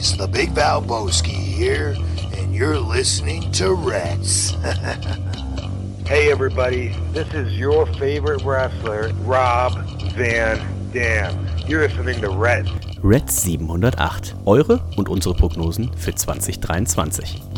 boys, the Big Valboski here, and you're listening to Reds. Hey everybody, this is your favorite wrestler, Rob Van Dam. You're listening to Red. Red 708. Eure und unsere Prognosen für 2023.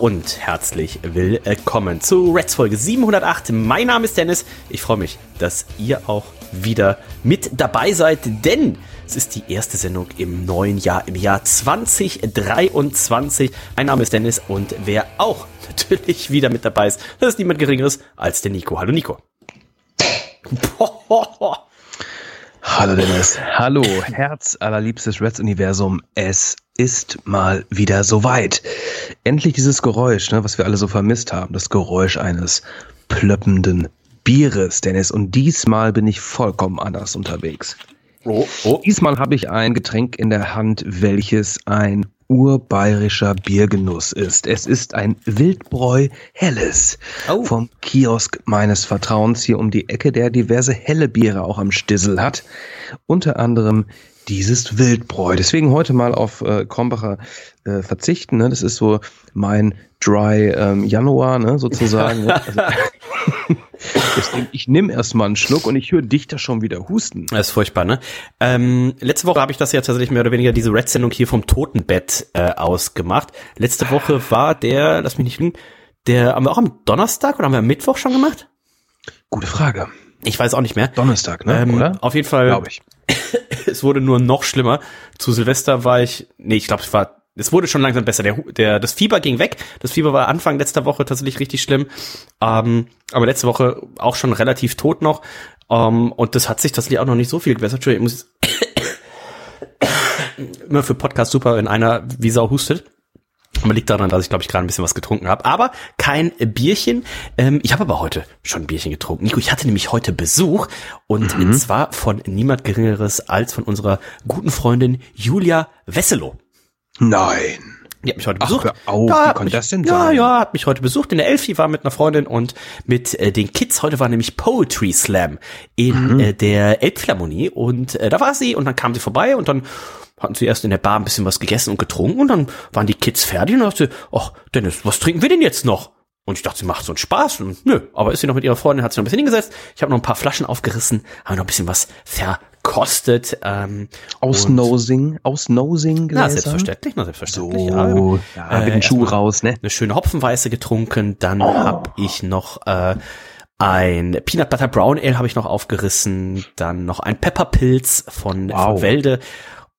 und herzlich willkommen zu Reds Folge 708. Mein Name ist Dennis. Ich freue mich, dass ihr auch wieder mit dabei seid, denn es ist die erste Sendung im neuen Jahr, im Jahr 2023. Mein Name ist Dennis und wer auch natürlich wieder mit dabei ist, das ist niemand Geringeres als der Nico. Hallo Nico. Hallo Dennis. Hallo, Herz allerliebstes Reds-Universum. Es ist mal wieder soweit. Endlich dieses Geräusch, ne, was wir alle so vermisst haben. Das Geräusch eines plöppenden Bieres, Dennis. Und diesmal bin ich vollkommen anders unterwegs. Oh, oh. Diesmal habe ich ein Getränk in der Hand, welches ein urbayerischer Biergenuss ist. Es ist ein Wildbräu Helles Oh. vom Kiosk meines Vertrauens hier um die Ecke, der diverse helle Biere auch am Stissel hat. Unter anderem dieses Wildbräu. Deswegen heute mal auf äh, Krombacher äh, verzichten. Ne? Das ist so mein Dry ähm, Januar ne? sozusagen. ne? Also, deswegen, ich nehme erstmal einen Schluck und ich höre dich da schon wieder husten. Das ist furchtbar, ne? Ähm, letzte Woche habe ich das ja tatsächlich mehr oder weniger diese Red-Sendung hier vom Totenbett äh, ausgemacht. Letzte Woche war der, lass mich nicht lügen, der, haben wir auch am Donnerstag oder haben wir am Mittwoch schon gemacht? Gute Frage. Ich weiß auch nicht mehr. Donnerstag, ne? Ähm, Oder? Auf jeden Fall, Glaube ich. es wurde nur noch schlimmer. Zu Silvester war ich, nee, ich glaube, es war, es wurde schon langsam besser. Der, der, das Fieber ging weg. Das Fieber war Anfang letzter Woche tatsächlich richtig schlimm. Ähm, aber letzte Woche auch schon relativ tot noch. Ähm, und das hat sich tatsächlich auch noch nicht so viel gebessert. Entschuldigung, ich muss immer für Podcast super, wenn einer wie Sau hustet. Aber liegt daran, dass ich, glaube ich, gerade ein bisschen was getrunken habe. Aber kein Bierchen. Ähm, ich habe aber heute schon ein Bierchen getrunken. Nico, ich hatte nämlich heute Besuch. Und zwar von niemand Geringeres als von unserer guten Freundin Julia Wesselow. Nein. Die hat mich heute Ach, besucht. hör auf, wie hat konnte mich, das denn ja, sein? Ja, hat mich heute besucht in der Elfi, war mit einer Freundin und mit äh, den Kids. Heute war nämlich Poetry Slam in Mhm. äh, der Elbphilharmonie und äh, da war sie und dann kam sie vorbei und dann hatten sie erst in der Bar ein bisschen was gegessen und getrunken und dann waren die Kids fertig und dann dachte sie, ach Dennis, was trinken wir denn jetzt noch? Und ich dachte, sie macht so einen Spaß. Und nö, aber ist sie noch mit ihrer Freundin, hat sie noch ein bisschen hingesetzt. Ich habe noch ein paar Flaschen aufgerissen, habe noch ein bisschen was verkostet. Ähm, Ausnosing, Ausnosing Na, Gläser? selbstverständlich, na, selbstverständlich. So, ja. ja, mit dem Schuh raus, ne? Eine schöne Hopfenweiße getrunken, dann Oh. hab ich noch äh, ein Peanut Butter Brown Ale habe ich noch aufgerissen, dann noch ein Pepperpilz von, Wow. von Welde.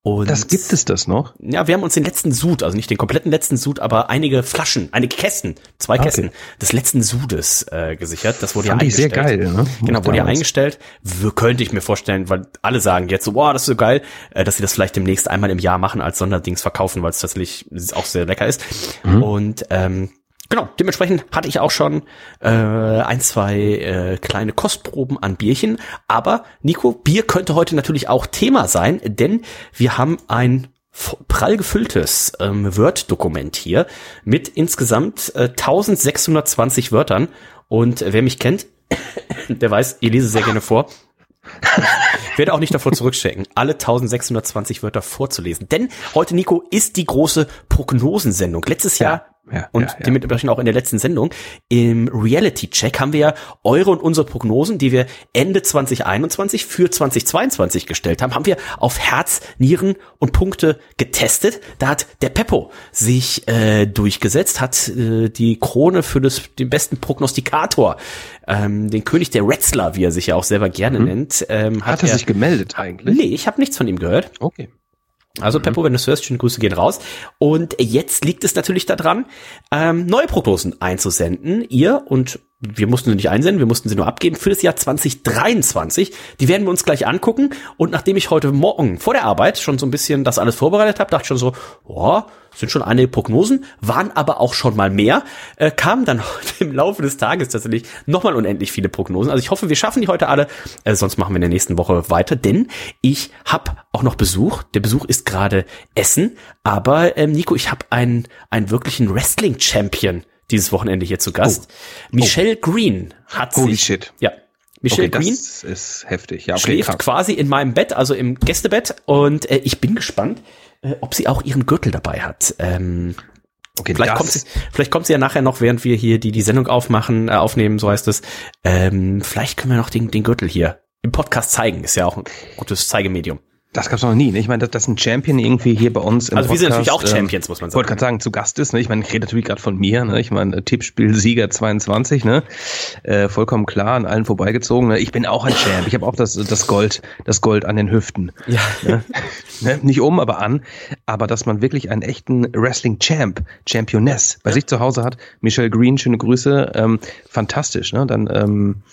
Und Das gibt es das noch? ja, wir haben uns den letzten Sud, also nicht den kompletten letzten Sud, aber einige Flaschen, einige Kästen, zwei Ah, okay. Kästen des letzten Sudes äh, gesichert. Das wurde Fand ja ich sehr eingestellt. geil, ne? Genau, wurde ja eingestellt. W könnte ich mir vorstellen, weil alle sagen jetzt so, boah, das ist so geil, äh, dass sie das vielleicht demnächst einmal im Jahr machen als Sonderdings verkaufen, weil es tatsächlich auch sehr lecker ist. Mhm. Und ähm, genau, dementsprechend hatte ich auch schon äh, ein, zwei äh, kleine Kostproben an Bierchen. Aber Nico, Bier könnte heute natürlich auch Thema sein, denn wir haben ein prall gefülltes ähm, Word-Dokument hier mit insgesamt äh, 1620 Wörtern. Und äh, wer mich kennt, der weiß, ich lese sehr gerne vor. Ich werde auch nicht davor zurückstecken, alle 1620 Wörter vorzulesen. Denn heute, Nico, ist die große Prognosensendung. Letztes Jahr ja, und ja, ja. dementsprechend auch in der letzten Sendung im Reality-Check haben wir ja eure und unsere Prognosen, die wir Ende 2021 für 2022 gestellt haben, haben wir auf Herz, Nieren und Punkte getestet. Da hat der Peppo sich äh, durchgesetzt, hat äh, die Krone für das, den besten Prognostikator, ähm, den König der Wrestler, wie er sich ja auch selber gerne nennt, ähm, Mhm. Hat er sich gemeldet eigentlich? Nee, ich habe nichts von ihm gehört. Okay. Also Peppo, wenn du es hörst, schöne Grüße gehen raus. Und jetzt liegt es natürlich daran, ähm, neue Prognosen einzusenden. Ihr und wir mussten sie nicht einsenden, wir mussten sie nur abgeben für das Jahr 2023. Die werden wir uns gleich angucken. Und nachdem ich heute Morgen vor der Arbeit schon so ein bisschen das alles vorbereitet habe, dachte ich schon so, oh, sind schon einige Prognosen, waren aber auch schon mal mehr, äh, kamen dann im Laufe des Tages tatsächlich nochmal unendlich viele Prognosen. Also ich hoffe, wir schaffen die heute alle, äh, sonst machen wir in der nächsten Woche weiter, denn ich habe auch noch Besuch. Der Besuch ist gerade Essen, aber ähm, Nico, ich habe einen, einen wirklichen Wrestling-Champion dieses Wochenende hier zu Gast. Oh. Michelle oh. Green hat Holy sich, shit. ja, Michelle okay, Green das ist heftig. Ja, okay, schläft krass. quasi in meinem Bett, also im Gästebett und äh, ich bin gespannt, äh, ob sie auch ihren Gürtel dabei hat. Ähm, Okay, vielleicht kommt sie, vielleicht kommt sie ja nachher noch, während wir hier die die Sendung aufmachen, äh, aufnehmen, so heißt es. Ähm, vielleicht können wir noch den den Gürtel hier im Podcast zeigen. Ist ja auch ein gutes Zeigemedium. Das gab's noch nie. Ne? Ich meine, dass, dass ein Champion irgendwie hier bei uns im Also wir sind Podcast, natürlich auch ähm, Champions, muss man Ich wollte sagen. gerade sagen, zu Gast ist. Ne? Ich meine, ich rede natürlich gerade von mir. Ne? Ich meine, Tippspiel-Sieger 22. Ne? Äh, vollkommen klar, an allen vorbeigezogen. Ne? Ich bin auch ein Champ. Ich habe auch das, das Gold, das Gold an den Hüften. Ja. Ne? ne? Nicht um, aber an. Aber dass man wirklich einen echten Wrestling-Champ, Championess bei sich zu Hause hat. Michelle Green, schöne Grüße. Ähm, fantastisch. Ne? Dann ähm,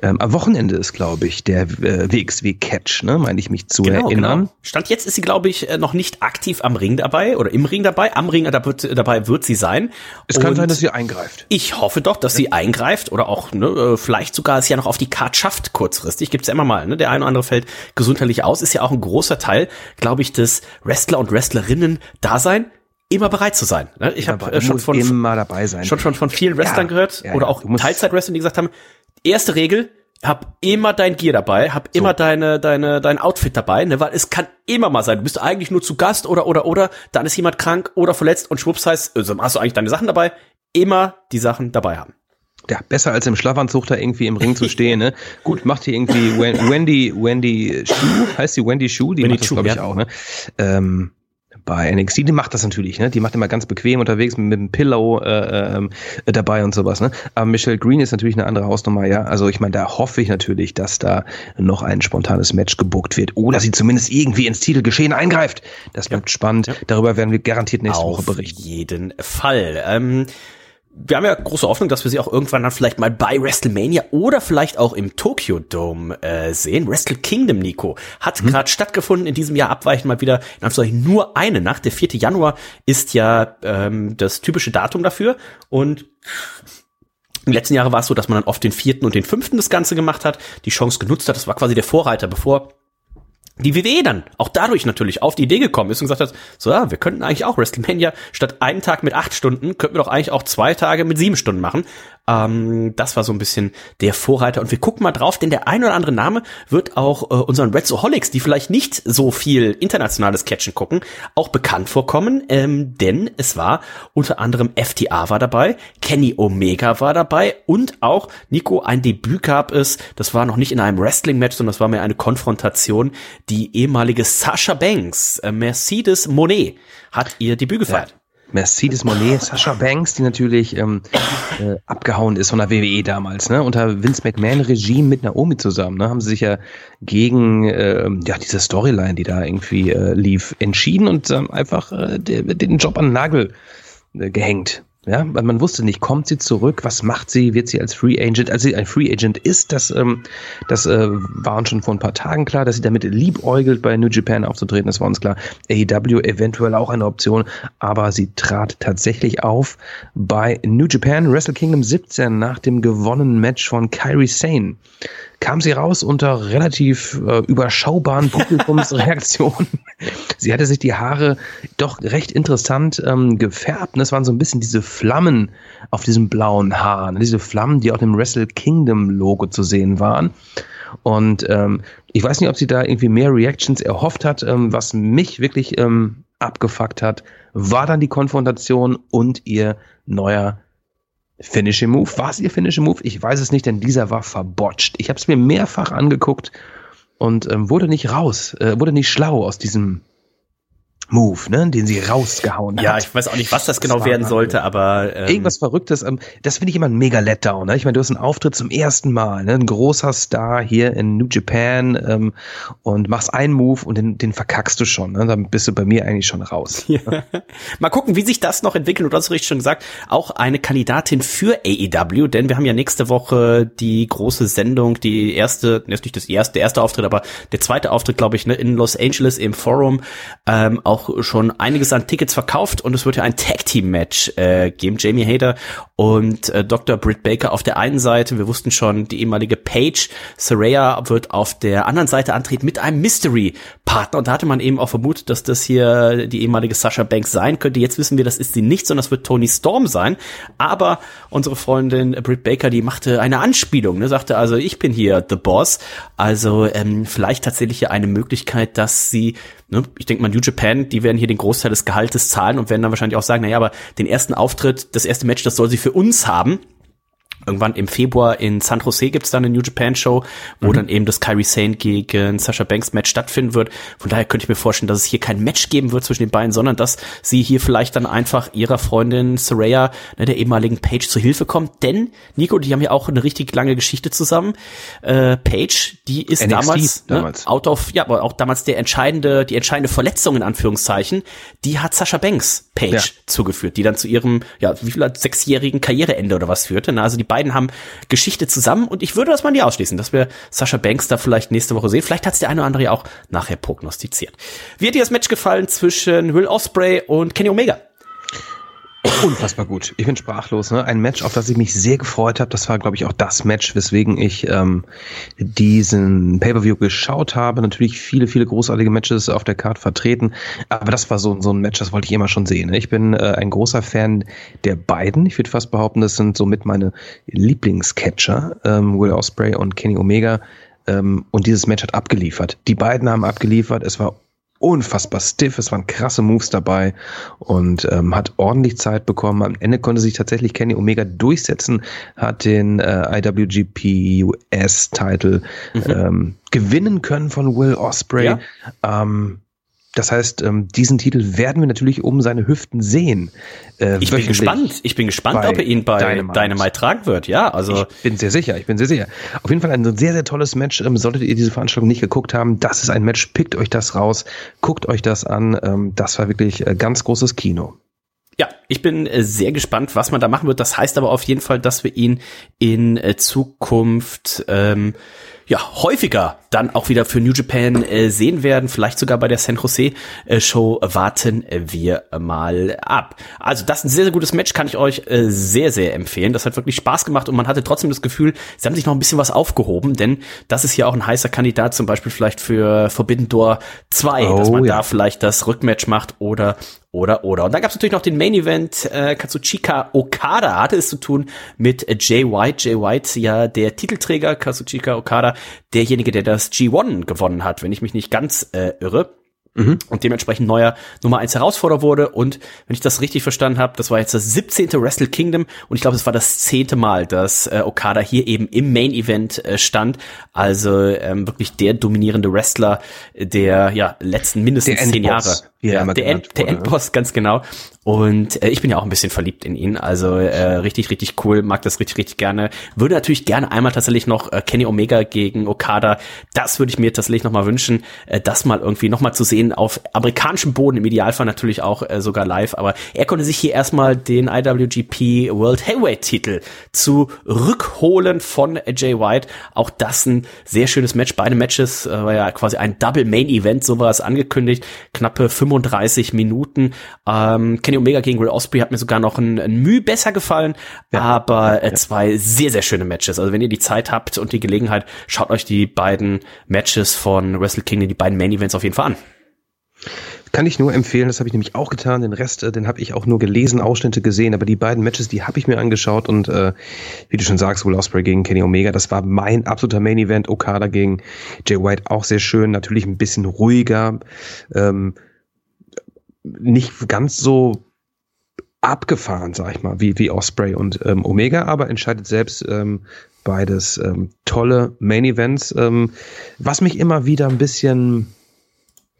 ähm, am Wochenende ist, glaube ich, der äh, WXW-Catch, ne? meine ich mich zu erinnern. Genau. Stand jetzt ist sie, glaube ich, äh, noch nicht aktiv am Ring dabei oder im Ring dabei. Am Ring da wird, dabei wird sie sein. Es kann Und sein, dass sie eingreift. Ich hoffe doch, dass sie eingreift oder auch ne, äh, vielleicht sogar es ja noch auf die Card schafft kurzfristig. Gibt's ja immer mal. Ne? Der eine oder andere fällt gesundheitlich aus. Ist ja auch ein großer Teil, glaube ich, des Wrestler und Wrestlerinnen Dasein immer bereit zu sein. Ne? Ich habe äh, schon von immer dabei sein. schon schon von vielen Wrestlern Ja, gehört ja, oder auch Du musst- Teilzeit-Wrestler, die gesagt haben: Erste Regel. Hab immer dein Gear dabei, hab immer deine, deine, dein Outfit dabei, ne, weil es kann immer mal sein, du bist eigentlich nur zu Gast oder, oder, oder, dann ist jemand krank oder verletzt und schwupps heißt, also hast du eigentlich deine Sachen dabei, immer die Sachen dabei haben. Ja, besser als im Schlafanzug da irgendwie im Ring zu stehen, ne? Gut, macht hier irgendwie Wen- Wendy, Wendy Schuh, heißt die Wendy Schuh? Die Wendy macht das, Schuh, glaube ich, ja. auch, ne? Ähm, bei NXT, die macht das natürlich, ne? Die macht immer ganz bequem unterwegs mit, mit dem Pillow äh, ähm, äh, dabei und sowas, ne? Aber Michelle Green ist natürlich eine andere Hausnummer, ja. Also ich meine, da hoffe ich natürlich, dass da noch ein spontanes Match gebuckt wird oder sie zumindest irgendwie ins Titelgeschehen eingreift. Das bleibt spannend. Darüber werden wir garantiert nächste Woche Auf berichten. jeden Fall. Ähm, wir haben ja große Hoffnung, dass wir sie auch irgendwann dann vielleicht mal bei WrestleMania oder vielleicht auch im Tokyo Dome äh, sehen. Wrestle Kingdom, Nico, hat Mhm. gerade stattgefunden in diesem Jahr abweichend mal wieder in Anführungszeichen nur eine Nacht. Der 4. Januar ist ja ähm, das typische Datum dafür und im letzten Jahre war es so, dass man dann oft den vierten und den fünften das Ganze gemacht hat, die Chance genutzt hat. Das war quasi der Vorreiter, bevor die WWE dann auch dadurch natürlich auf die Idee gekommen ist und gesagt hat, so ja, wir könnten eigentlich auch WrestleMania statt einen Tag mit acht Stunden, könnten wir doch eigentlich auch zwei Tage mit sieben Stunden machen. Ähm, das war so ein bisschen der Vorreiter und wir gucken mal drauf, denn der ein oder andere Name wird auch äh, unseren Redsoholics, die vielleicht nicht so viel internationales Catchen gucken, auch bekannt vorkommen, ähm, denn es war unter anderem FTA war dabei, Kenny Omega war dabei und auch Nico ein Debüt gab es, das war noch nicht in einem Wrestling-Match, sondern das war mehr eine Konfrontation. Die ehemalige Sasha Banks, äh, Mercedes Monet, hat ihr Debüt gefeiert. Mercedes Monet, Sasha Banks, die natürlich ähm, äh, abgehauen ist von der WWE damals, ne? Unter Vince McMahon Regime mit Naomi zusammen, ne? Haben sie sich ja gegen ähm, ja diese Storyline, die da irgendwie äh, lief, entschieden und ähm, einfach äh, de, den Job an den Nagel äh, gehängt. Ja, weil man wusste nicht, kommt sie zurück, was macht sie, wird sie als Free Agent, als sie ein Free Agent ist, das, ähm, das äh, war uns schon vor ein paar Tagen klar, dass sie damit liebäugelt, bei New Japan aufzutreten, das war uns klar. AEW eventuell auch eine Option, aber sie trat tatsächlich auf bei New Japan Wrestle Kingdom 17 nach dem gewonnenen Match von Kairi Sane. Kam sie raus unter relativ äh, überschaubaren Publikumsreaktionen. sie hatte sich die Haare doch recht interessant ähm, gefärbt. Und es waren so ein bisschen diese Flammen auf diesem blauen Haar. ne? Diese Flammen, die auch im Wrestle Kingdom Logo zu sehen waren. Und ähm, ich weiß nicht, ob sie da irgendwie mehr Reactions erhofft hat. Ähm, was mich wirklich ähm, abgefuckt hat, war dann die Konfrontation und ihr neuer Finishing Move. War es ihr Finishing Move? Ich weiß es nicht, denn dieser war verbotcht. Ich habe es mir mehrfach angeguckt und ähm, wurde nicht raus, äh, wurde nicht schlau aus diesem Move, ne, den sie rausgehauen Ja, hat. ich weiß auch nicht, was das genau Das werden sollte, aber ähm, Irgendwas Verrücktes. ähm, Das finde ich immer ein mega Letdown. Ne? Ich meine, du hast einen Auftritt zum ersten Mal, ne? ein großer Star hier in New Japan ähm, und machst einen Move und den, den verkackst du schon. Ne? Dann bist du bei mir eigentlich schon raus. Ja. Mal gucken, wie sich das noch entwickelt. Und du hast richtig schon gesagt, auch eine Kandidatin für AEW, denn wir haben ja nächste Woche die große Sendung, die erste, ist nicht das erste, der erste Auftritt, aber der zweite Auftritt, glaube ich, ne, in Los Angeles im Forum, ähm, auch schon einiges an Tickets verkauft und es wird ja ein Tag Team Match äh, geben. Jamie Hader und äh, Dr. Britt Baker auf der einen Seite, wir wussten schon, die ehemalige Paige Saraya wird auf der anderen Seite antreten mit einem Mystery Partner und da hatte man eben auch vermutet, dass das hier die ehemalige Sasha Banks sein könnte. Jetzt wissen wir, das ist sie nicht, sondern das wird Tony Storm sein. Aber unsere Freundin Britt Baker, die machte eine Anspielung, ne, sagte also, ich bin hier the Boss. Also ähm, vielleicht tatsächlich hier eine Möglichkeit, dass sie Ne, ich denke mal, New Japan, die werden hier den Großteil des Gehaltes zahlen und werden dann wahrscheinlich auch sagen, naja, aber den ersten Auftritt, das erste Match, das soll sie für uns haben. Irgendwann im Februar in San Jose gibt's dann eine New Japan Show, wo dann eben das Kyrie Sane gegen Sasha Banks Match stattfinden wird. Von daher könnte ich mir vorstellen, dass es hier kein Match geben wird zwischen den beiden, sondern dass sie hier vielleicht dann einfach ihrer Freundin Saraya, ne, der ehemaligen Paige, zu Hilfe kommt. Denn, Nico, die haben ja auch eine richtig lange Geschichte zusammen. Äh, Paige, die ist NXT damals, ne, damals. out of, ja, aber auch damals der entscheidende, die entscheidende Verletzung in Anführungszeichen, die hat Sasha Banks Paige Ja. zugeführt, die dann zu ihrem, ja, wie viel, sechsjährigen Karriereende oder was führte. Na, also die beiden haben Geschichte zusammen und ich würde das mal nicht ausschließen, dass wir Sasha Banks da vielleicht nächste Woche sehen. Vielleicht hat es der eine oder andere ja auch nachher prognostiziert. Wie hat dir das Match gefallen zwischen Will Osprey und Kenny Omega? Unfassbar gut. Ich bin sprachlos. Ne? Ein Match, auf das ich mich sehr gefreut habe. Das war, glaube ich, auch das Match, weswegen ich ähm, diesen Pay-per-View geschaut habe. Natürlich viele, viele großartige Matches auf der Card vertreten. Aber das war so, so ein Match, das wollte ich immer schon sehen. Ne? Ich bin äh, ein großer Fan der beiden. Ich würde fast behaupten, das sind somit meine Lieblingscatcher, ähm, Will Osprey und Kenny Omega. Ähm, und dieses Match hat abgeliefert. Die beiden haben abgeliefert. Es war unfassbar stiff, es waren krasse Moves dabei und ähm, hat ordentlich Zeit bekommen. Am Ende konnte sich tatsächlich Kenny Omega durchsetzen, hat den äh, IWGP US Title ähm, gewinnen können von Will Osprey. Ja. Ähm, das heißt, ähm, diesen Titel werden wir natürlich um seine Hüften sehen. Äh, Ich bin gespannt. Ich bin gespannt, ob er ihn bei Dynamite. Dynamite, tragen wird. Ja, also Ich bin sehr sicher, ich bin sehr sicher. Auf jeden Fall ein sehr, sehr tolles Match. Ähm, solltet ihr diese Veranstaltung nicht geguckt haben, das ist ein Match. Pickt euch das raus, guckt euch das an. Ähm, das war wirklich äh, ganz großes Kino. Ja, ich bin äh, sehr gespannt, was man da machen wird. Das heißt aber auf jeden Fall, dass wir ihn in äh, Zukunft ähm, ja häufiger dann auch wieder für New Japan äh, sehen werden. Vielleicht sogar bei der San Jose äh, Show warten wir mal ab. Also das ist ein sehr, sehr gutes Match, kann ich euch äh, sehr, sehr empfehlen. Das hat wirklich Spaß gemacht und man hatte trotzdem das Gefühl, sie haben sich noch ein bisschen was aufgehoben, denn das ist hier auch ein heißer Kandidat zum Beispiel vielleicht für Forbidden Door 2, dass Oh, man ja. da vielleicht das Rückmatch macht oder oder oder. Und dann gab es natürlich noch den Main Event. Äh, Kazuchika Okada hatte es zu tun mit Jay White. Jay White, ja der Titelträger, Kazuchika Okada, derjenige, der das G1 gewonnen hat, wenn ich mich nicht ganz äh, irre. Und dementsprechend neuer Nummer 1 Herausforderer wurde. Und wenn ich das richtig verstanden habe, das war jetzt das 17. Wrestle Kingdom. Und ich glaube, es war das zehnte Mal, dass äh, Okada hier eben im Main Event äh, stand. Also ähm, wirklich der dominierende Wrestler der ja letzten mindestens Der zehn Jahre. Wie er Ja, immer der, End, der wurde, ne? Endboss, ganz genau. Und äh, ich bin ja auch ein bisschen verliebt in ihn. Also äh, richtig, richtig cool, mag das richtig, richtig gerne. Würde natürlich gerne einmal tatsächlich noch äh, Kenny Omega gegen Okada. Das würde ich mir tatsächlich noch mal wünschen, äh, das mal irgendwie noch mal zu sehen auf amerikanischem Boden, im Idealfall natürlich auch äh, sogar live. Aber er konnte sich hier erstmal den IWGP World Heavyweight Titel zurückholen von Jay White. Auch das ein sehr schönes Match. Beide Matches äh, war ja quasi ein Double Main Event, so war es angekündigt. Knappe 35 Minuten. Ähm, Kenny Omega gegen Will Osprey hat mir sogar noch ein, ein Mühe besser gefallen, aber äh, zwei sehr, sehr schöne Matches. Also wenn ihr die Zeit habt und die Gelegenheit, schaut euch die beiden Matches von Wrestle Kingdom, die beiden Main Events auf jeden Fall an. Kann ich nur empfehlen, das habe ich nämlich auch getan. Den Rest, äh, den habe ich auch nur gelesen, Ausschnitte gesehen, aber die beiden Matches, die habe ich mir angeschaut und äh, wie du schon sagst, Will Ospreay gegen Kenny Omega, das war mein absoluter Main Event. Okada gegen Jay White auch sehr schön, natürlich ein bisschen ruhiger, ähm, nicht ganz so abgefahren, sag ich mal, wie, wie Osprey und ähm, Omega, aber entscheidet selbst ähm, beides ähm, tolle Main Events. Ähm, was mich immer wieder ein bisschen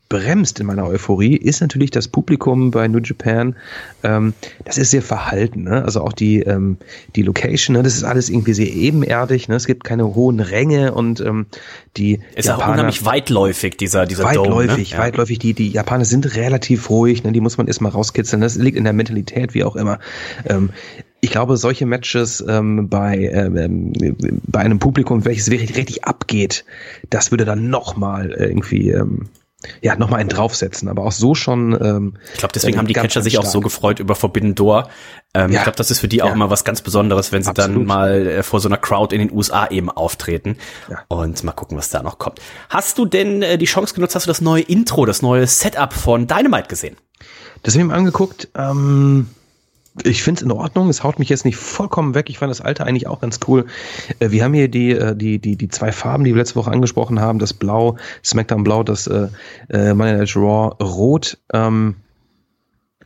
bremst in meiner Euphorie, ist natürlich das Publikum bei New Japan. Ähm, das ist sehr verhalten. Ne? Also auch die, ähm, die Location, ne? das ist alles irgendwie sehr ebenerdig. Ne? Es gibt keine hohen Ränge und ähm, die ist Japaner, auch unheimlich weitläufig, dieser, dieser weitläufig, Dome, ne? weitläufig. Die, die Japaner sind relativ ruhig, ne? die muss man erstmal rauskitzeln. Das liegt in der Mentalität, wie auch immer. Ähm, ich glaube, solche Matches ähm, bei, ähm, bei einem Publikum, welches wirklich richtig abgeht, das würde dann nochmal irgendwie ähm, ja, nochmal einen draufsetzen, aber auch so schon. Ähm, ich glaube, deswegen äh, haben die Catcher sich stark. auch so gefreut über Forbidden Door. Ähm, ja. Ich glaube, das ist für die auch ja. immer was ganz Besonderes, wenn sie Absolut. dann mal äh, vor so einer Crowd in den USA eben auftreten. Ja. Und mal gucken, was da noch kommt. Hast du denn äh, die Chance genutzt, hast du das neue Intro, das neue Setup von Dynamite gesehen? Das habe ich mir angeguckt. Ähm, ich finde es in Ordnung. Es haut mich jetzt nicht vollkommen weg. Ich fand das alte eigentlich auch ganz cool. Äh, wir haben hier die, äh, die, die, die zwei Farben, die wir letzte Woche angesprochen haben. Das Blau, Smackdown Blau, das äh, äh, Money Night Raw Rot. Ähm,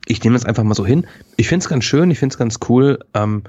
ich nehme das einfach mal so hin. Ich finde es ganz schön, ich finde es ganz cool. Ähm,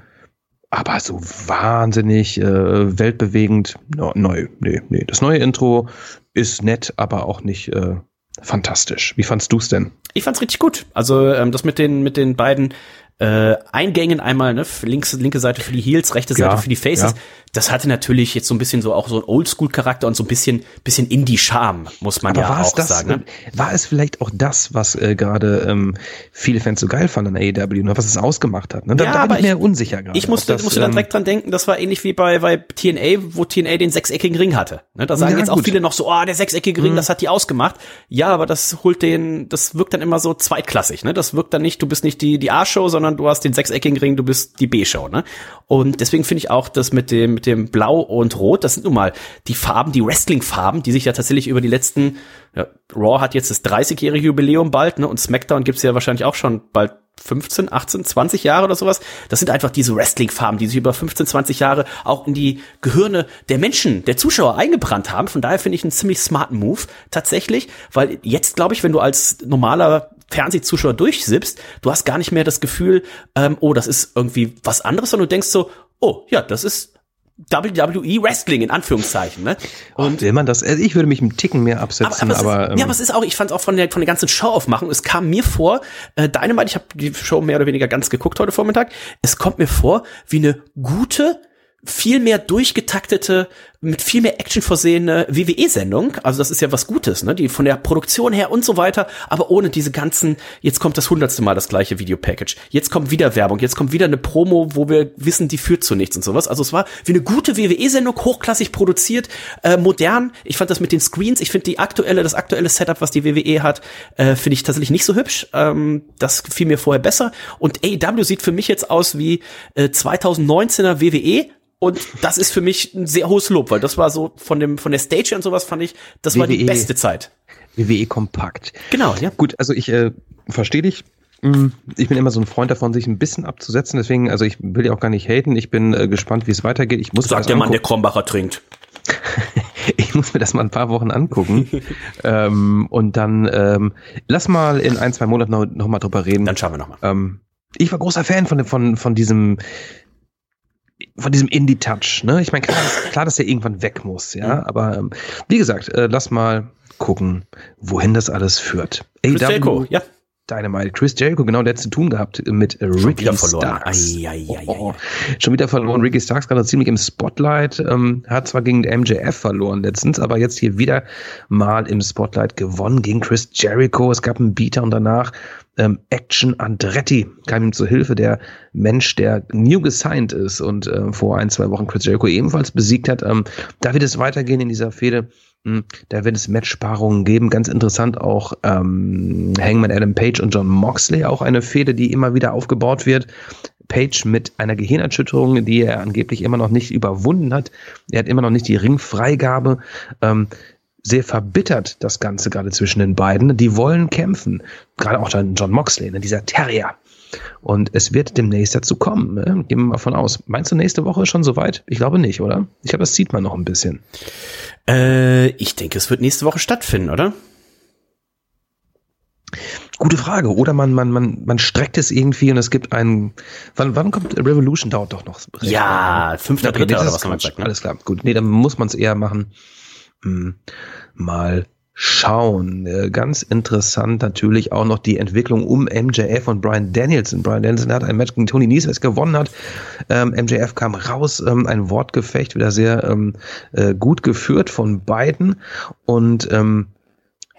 aber so wahnsinnig äh, weltbewegend no, neu. Nee, nee. Das neue Intro ist nett, aber auch nicht äh, fantastisch. Wie fandst du es denn? Ich fand's richtig gut. Also ähm, das mit den mit den beiden äh, Eingängen einmal, ne, links, linke Seite für die Heels, rechte Seite ja, für die Faces. Ja. Das hatte natürlich jetzt so ein bisschen so auch so ein Oldschool-Charakter und so ein bisschen, bisschen Indie-Charme, muss man Aber ja auch das, sagen. Ne? War es vielleicht auch das, was äh, gerade ähm, viele Fans so geil fanden an AEW, ne, was es ausgemacht hat? Ne? Da, ja, da bin ich mir unsicher gerade. Ich musste, das, musste dann ähm, direkt dran denken, das war ähnlich wie bei, bei TNA, wo TNA den sechseckigen Ring hatte. Ne? Da sagen ja, jetzt gut. auch viele noch so, oh, der sechseckige Ring, mhm. das hat die ausgemacht. Ja, aber das holt den, das wirkt dann immer so zweitklassig. Ne? Das wirkt dann nicht, du bist nicht die, die A-Show, sondern sondern du hast den sechseckigen Ring, du bist die B-Show, ne? Und deswegen finde ich auch, dass mit dem, mit dem Blau und Rot, das sind nun mal die Farben, die Wrestling-Farben, die sich ja tatsächlich über die letzten, ja, Raw hat jetzt das 30-jährige Jubiläum bald, ne? Und SmackDown gibt's ja wahrscheinlich auch schon bald 15, 18, 20 Jahre oder sowas. Das sind einfach diese Wrestling-Farben, die sich über 15, 20 Jahre auch in die Gehirne der Menschen, der Zuschauer eingebrannt haben. Von daher finde ich einen ziemlich smarten Move tatsächlich, weil jetzt glaube ich, wenn du als normaler Fernsehzuschauer durchsippst, du hast gar nicht mehr das Gefühl, ähm, oh, das ist irgendwie was anderes, sondern du denkst so, oh, ja, das ist WWE Wrestling in Anführungszeichen, ne? Und will man das? Also ich würde mich einen Ticken mehr absetzen, aber, aber, aber ähm, ja, aber es ist auch, ich fand es auch von der von der ganzen Show aufmachen. Es kam mir vor, äh, Dynamite, ich habe die Show mehr oder weniger ganz geguckt heute Vormittag. Es kommt mir vor wie eine gute viel mehr durchgetaktete, mit viel mehr Action versehene WWE-Sendung. Also das ist ja was Gutes, ne? Die von der Produktion her und so weiter, aber ohne diese ganzen, jetzt kommt das hundertste Mal das gleiche Videopackage. Jetzt kommt wieder Werbung, jetzt kommt wieder eine Promo, wo wir wissen, die führt zu nichts und sowas. Also es war wie eine gute WWE-Sendung, hochklassig produziert, äh, modern. Ich fand das mit den Screens, ich finde die aktuelle, das aktuelle Setup, was die WWE hat, äh, finde ich tatsächlich nicht so hübsch. Ähm, das fiel mir vorher besser. Und AEW sieht für mich jetzt aus wie äh, 2019er WWE und das ist für mich ein sehr hohes Lob, weil das war so von dem, von der Stage und sowas fand ich, das WWE, war die e. beste Zeit. WWE kompakt. Genau, ja. Gut, also ich äh, verstehe dich. Mm, ich bin immer so ein Freund davon, sich ein bisschen abzusetzen. Deswegen, also ich will ja auch gar nicht haten. Ich bin äh, gespannt, wie es weitergeht. Ich muss Sagt der Mann, der Krombacher trinkt. ich muss mir das mal ein paar Wochen angucken. ähm, und dann ähm, lass mal in ein, zwei Monaten noch, noch mal drüber reden. Dann schauen wir noch mal. Ähm, ich war großer Fan von, von, von diesem von diesem Indie-Touch. Ne? Ich meine, klar, klar, dass er irgendwann weg muss, ja. Mhm. Aber ähm, wie gesagt, äh, lass mal gucken, wohin das alles führt. Jericho, ja. Dynamite. Chris Jericho, genau, der zu tun gehabt mit äh, Ricky Starks. Ai, ai, ai, oh, schon wieder verloren. Ricky Starks gerade ziemlich im Spotlight. Ähm, hat zwar gegen MJF verloren letztens, aber jetzt hier wieder mal im Spotlight gewonnen gegen Chris Jericho. Es gab einen Beater und danach ähm, Action Andretti kam ihm zu Hilfe, der Mensch, der new gesigned ist und äh, vor ein, zwei Wochen Chris Jericho ebenfalls besiegt hat. Ähm, da wird es weitergehen in dieser Fehde. Hm, da wird es Matchsparungen geben. Ganz interessant auch ähm, Hangman Adam Page und John Moxley, auch eine Fehde, die immer wieder aufgebaut wird. Page mit einer Gehirnerschütterung, die er angeblich immer noch nicht überwunden hat. Er hat immer noch nicht die Ringfreigabe. Ähm, sehr verbittert, das Ganze gerade zwischen den beiden. Die wollen kämpfen. Gerade auch dann John Moxley, ne, dieser Terrier. Und es wird demnächst dazu kommen. Ne? Gehen wir mal von aus. Meinst du nächste Woche schon soweit? Ich glaube nicht, oder? Ich glaube, das sieht man noch ein bisschen. Äh, ich denke, es wird nächste Woche stattfinden, oder? Gute Frage. Oder man, man, man, man streckt es irgendwie und es gibt einen. Wann, wann kommt Revolution dauert doch noch? Ja, fünfter, dritter oder was man sagt. Ne? Alles klar. Gut. Nee, dann muss man es eher machen. Hm, mal schauen. Äh, ganz interessant natürlich auch noch die Entwicklung um MJF und Brian Danielson. Brian Danielson hat ein Match gegen Tony Nies, gewonnen hat. Ähm, MJF kam raus, ähm, ein Wortgefecht, wieder sehr ähm, äh, gut geführt von beiden und ähm,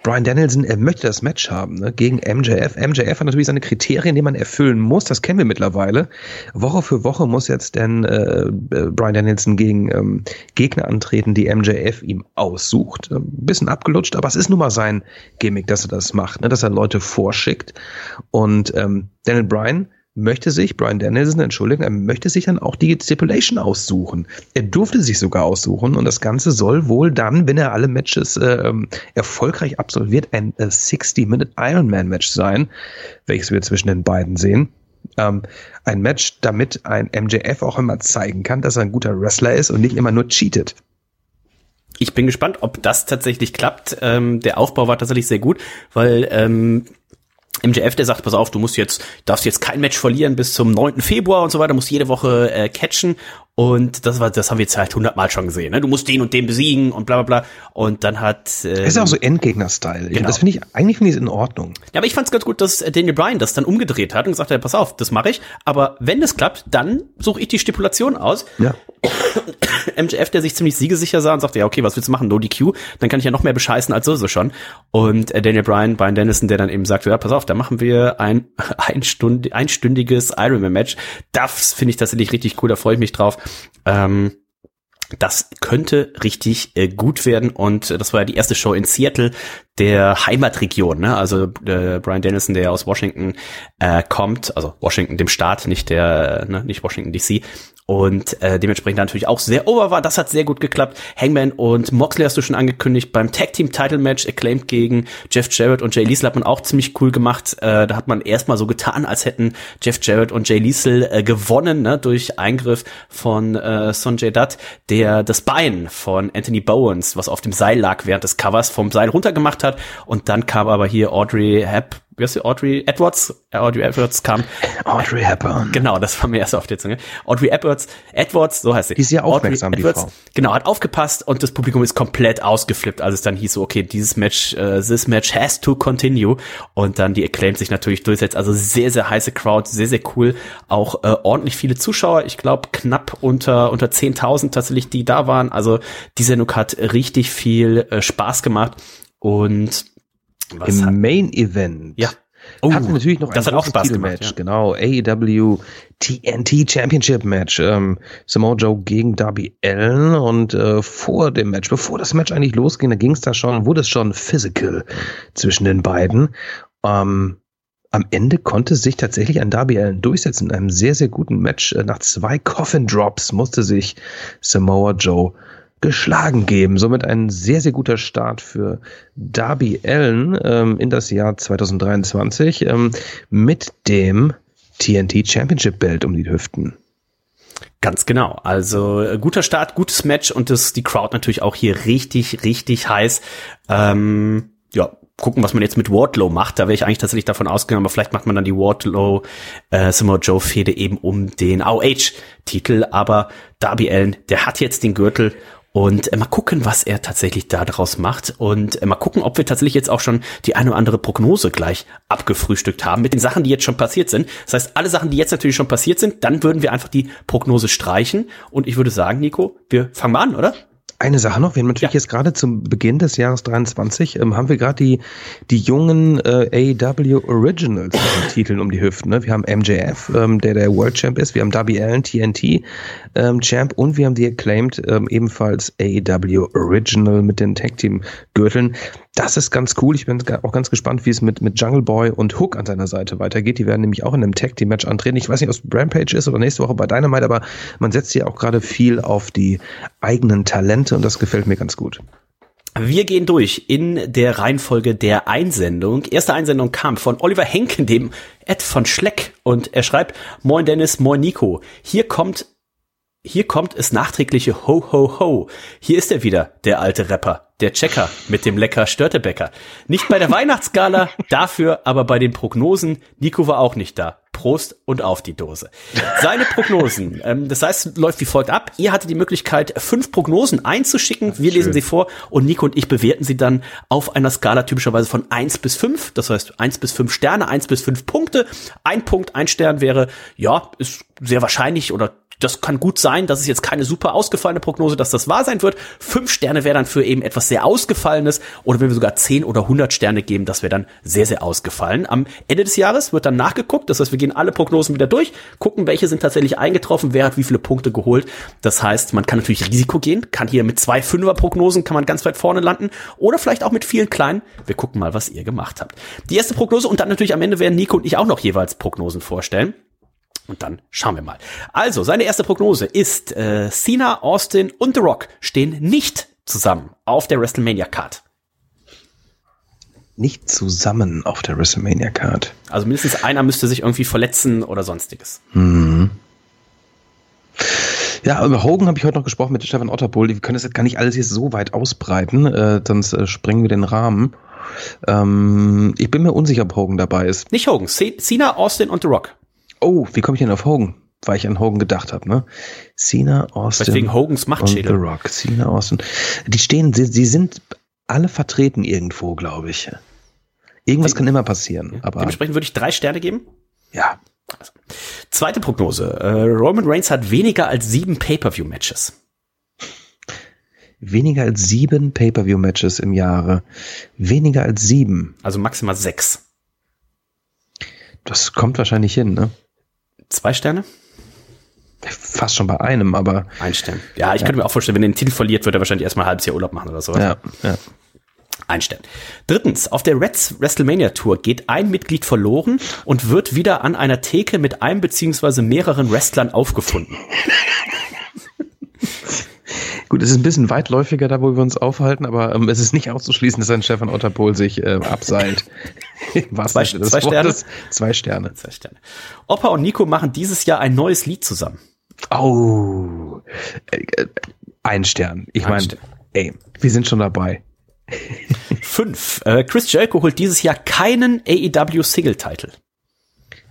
Brian Danielson, er möchte das Match haben ne, gegen MJF. MJF hat natürlich seine Kriterien, die man erfüllen muss. Das kennen wir mittlerweile. Woche für Woche muss jetzt denn äh, Brian Danielson gegen ähm, Gegner antreten, die MJF ihm aussucht. Ein bisschen abgelutscht, aber es ist nun mal sein Gimmick, dass er das macht, ne, dass er Leute vorschickt. Und ähm, Daniel Bryan möchte sich, Brian Danielson, entschuldigen, er möchte sich dann auch die Stipulation aussuchen. Er durfte sich sogar aussuchen und das Ganze soll wohl dann, wenn er alle Matches äh, erfolgreich absolviert, ein äh, 60-Minute Ironman-Match sein, welches wir zwischen den beiden sehen. Ähm, ein Match, damit ein MJF auch immer zeigen kann, dass er ein guter Wrestler ist und nicht immer nur cheatet. Ich bin gespannt, ob das tatsächlich klappt. Ähm, der Aufbau war tatsächlich sehr gut, weil ähm, MJF, der sagt, pass auf, du musst jetzt, darfst jetzt kein Match verlieren bis zum 9. Februar und so weiter, musst jede Woche äh, catchen und das war, das haben wir jetzt halt hundertmal schon gesehen. Ne? Du musst den und den besiegen und bla bla bla. Und dann hat. Ähm, ist auch so Endgegner-Style. Genau. Das finde ich, eigentlich finde ich es in Ordnung. Ja, aber ich fand es ganz gut, dass Daniel Bryan das dann umgedreht hat und gesagt hat, pass auf, das mache ich. Aber wenn das klappt, dann suche ich die Stipulation aus. Ja. MJF, der sich ziemlich siegesicher sah und sagte, ja, okay, was willst du machen? No DQ, dann kann ich ja noch mehr bescheißen als so, so schon. Und äh, Daniel Bryan, Brian Dennison, der dann eben sagte, ja, pass auf, da machen wir ein einstund einstündiges Ironman-Match. Das finde ich tatsächlich richtig cool, da freue ich mich drauf. Ähm, das könnte richtig äh, gut werden und äh, das war ja die erste Show in Seattle der Heimatregion, ne? Also äh, Brian Dennison, der aus Washington äh, kommt, also Washington dem Staat, nicht der, ne, nicht Washington DC und äh, dementsprechend natürlich auch sehr over war. Das hat sehr gut geklappt. Hangman und Moxley hast du schon angekündigt beim Tag Team Title Match Acclaimed gegen Jeff Jarrett und Jay Liesel hat man auch ziemlich cool gemacht. Äh, da hat man erstmal so getan, als hätten Jeff Jarrett und Jay Liesel äh, gewonnen ne, durch Eingriff von äh, Sonjay Dutt, der das Bein von Anthony Bowens, was auf dem Seil lag während des Covers, vom Seil runtergemacht hat und dann kam aber hier Audrey Hep wie heißt sie, Audrey Edwards? Audrey Edwards kam. Audrey Hepburn. Genau, das war mir erst auf der Zunge. Audrey Edwards, Edwards, so heißt sie. Die ist sehr aufmerksam, Audrey Edwards, die Frau. Genau, hat aufgepasst und das Publikum ist komplett ausgeflippt, als es dann hieß, so, okay, dieses Match, uh, this match has to continue. Und dann die Acclaimed sich natürlich durchsetzt. Also sehr, sehr heiße Crowd, sehr, sehr cool. Auch äh, ordentlich viele Zuschauer. Ich glaube, knapp unter, unter 10.000 tatsächlich, die da waren. Also die Sendung hat richtig viel äh, Spaß gemacht. Und was Im hat, Main Event ja. Oh, hatten natürlich noch ein das hat auch Spaß gemacht, ja. genau. AEW TNT Championship Match. Ähm, Samoa Joe gegen Darby Allen und äh, vor dem Match, bevor das Match eigentlich losging, da ging es da schon, wurde es schon physical zwischen den beiden. Ähm, am Ende konnte sich tatsächlich ein Darby Allen durchsetzen in einem sehr, sehr guten Match. Äh, nach zwei Coffin Drops musste sich Samoa Joe geschlagen geben. Somit ein sehr, sehr guter Start für Darby Allen ähm, in das Jahr 2023 ähm, mit dem TNT Championship Belt um die Hüften. Ganz genau. Also äh, guter Start, gutes Match und das die Crowd natürlich auch hier richtig, richtig heiß. Ähm, ja, gucken, was man jetzt mit Wardlow macht. Da wäre ich eigentlich tatsächlich davon ausgegangen, aber vielleicht macht man dann die Wardlow äh, Samoa Joe Fehde eben um den AOH Titel. Aber Darby Allen, der hat jetzt den Gürtel und äh, mal gucken, was er tatsächlich da draus macht. Und äh, mal gucken, ob wir tatsächlich jetzt auch schon die eine oder andere Prognose gleich abgefrühstückt haben mit den Sachen, die jetzt schon passiert sind. Das heißt, alle Sachen, die jetzt natürlich schon passiert sind, dann würden wir einfach die Prognose streichen. Und ich würde sagen, Nico, wir fangen mal an, oder? Eine Sache noch, wir haben natürlich ja. jetzt gerade zum Beginn des Jahres 23, ähm, haben wir gerade die, die jungen äh, AEW Originals mit Titeln um die Hüften. Ne? Wir haben MJF, ähm, der der World Champ ist, wir haben Darby Allen, TNT ähm, Champ und wir haben die Acclaimed ähm, ebenfalls AEW Original mit den Tag Team Gürteln. Das ist ganz cool. Ich bin auch ganz gespannt, wie es mit, mit Jungle Boy und Hook an seiner Seite weitergeht. Die werden nämlich auch in einem Tag Team Match antreten. Ich weiß nicht, ob es Rampage ist oder nächste Woche bei Dynamite, aber man setzt hier auch gerade viel auf die eigenen Talente und das gefällt mir ganz gut. Wir gehen durch in der Reihenfolge der Einsendung. Erste Einsendung kam von Oliver Henken, dem Ed von Schleck, und er schreibt, Moin Dennis, moin Nico. Hier kommt hier kommt es nachträgliche Ho Ho Ho. Hier ist er wieder, der alte Rapper, der Checker mit dem lecker Störtebäcker. Nicht bei der Weihnachtsgala, dafür aber bei den Prognosen. Nico war auch nicht da. Prost und auf die Dose. Seine Prognosen, ähm, das heißt, läuft wie folgt ab. Ihr hattet die Möglichkeit, fünf Prognosen einzuschicken. Wir lesen sie vor und Nico und ich bewerten sie dann auf einer Skala typischerweise von eins bis fünf. Das heißt, eins bis fünf Sterne, eins bis fünf Punkte. Ein Punkt, ein Stern wäre, ja, ist sehr wahrscheinlich oder das kann gut sein, das ist jetzt keine super ausgefallene Prognose, dass das wahr sein wird. Fünf Sterne wäre dann für eben etwas sehr Ausgefallenes. Oder wenn wir sogar zehn oder hundert Sterne geben, das wäre dann sehr, sehr ausgefallen. Am Ende des Jahres wird dann nachgeguckt. Das heißt, wir gehen alle Prognosen wieder durch, gucken, welche sind tatsächlich eingetroffen, wer hat wie viele Punkte geholt. Das heißt, man kann natürlich Risiko gehen, kann hier mit zwei Fünfer-Prognosen, kann man ganz weit vorne landen. Oder vielleicht auch mit vielen kleinen. Wir gucken mal, was ihr gemacht habt. Die erste Prognose und dann natürlich am Ende werden Nico und ich auch noch jeweils Prognosen vorstellen. Und dann schauen wir mal. Also, seine erste Prognose ist, äh, Cena, Austin und The Rock stehen nicht zusammen auf der WrestleMania Card. Nicht zusammen auf der WrestleMania Card. Also mindestens einer müsste sich irgendwie verletzen oder sonstiges. Mhm. Ja, über Hogan habe ich heute noch gesprochen mit Stefan Otterpohl. Wir können das jetzt gar nicht alles jetzt so weit ausbreiten, äh, sonst äh, sprengen wir den Rahmen. Ähm, ich bin mir unsicher, ob Hogan dabei ist. Nicht Hogan, C Cena, Austin und The Rock. Oh, wie komme ich denn auf Hogan? Weil ich an Hogan gedacht habe, ne? Cena, Austin Wegen Hogans und Machtschädel. The Rock. Cena, Austin. Die stehen, sie, sie sind alle vertreten irgendwo, glaube ich. Irgendwas kann immer passieren, aber Dementsprechend würde ich drei Sterne geben. ja. Zweite Prognose. Äh, Roman Reigns hat weniger als sieben Pay-Per-View-Matches. Weniger als sieben Pay-Per-View-Matches im Jahre. Weniger als sieben. Also maximal sechs. Das kommt wahrscheinlich hin, ne? Zwei Sterne? Fast schon bei einem, aber Ein Stern. Ja, ich könnte mir auch vorstellen, wenn er den Titel verliert, wird er wahrscheinlich erstmal ein halbes Jahr Urlaub machen oder so. ja, ja. Ein Stern. Drittens, auf der Reds WrestleMania Tour geht ein Mitglied verloren und wird wieder an einer Theke mit einem beziehungsweise mehreren Wrestlern aufgefunden. Gut, es ist ein bisschen weitläufiger da, wo wir uns aufhalten, aber ähm, es ist nicht auszuschließen, dass ein Stefan Otterpohl sich äh, abseilt. Was Zwei- zwei Sterne? Zwei Sterne. Zwei Sterne. Opa und Nico machen dieses Jahr ein neues Lied zusammen. Oh, äh, äh, ein Stern. Ich Ein meine, ey, wir sind schon dabei. Fünf. Äh, Chris Jericho holt dieses Jahr keinen AEW Single-Title.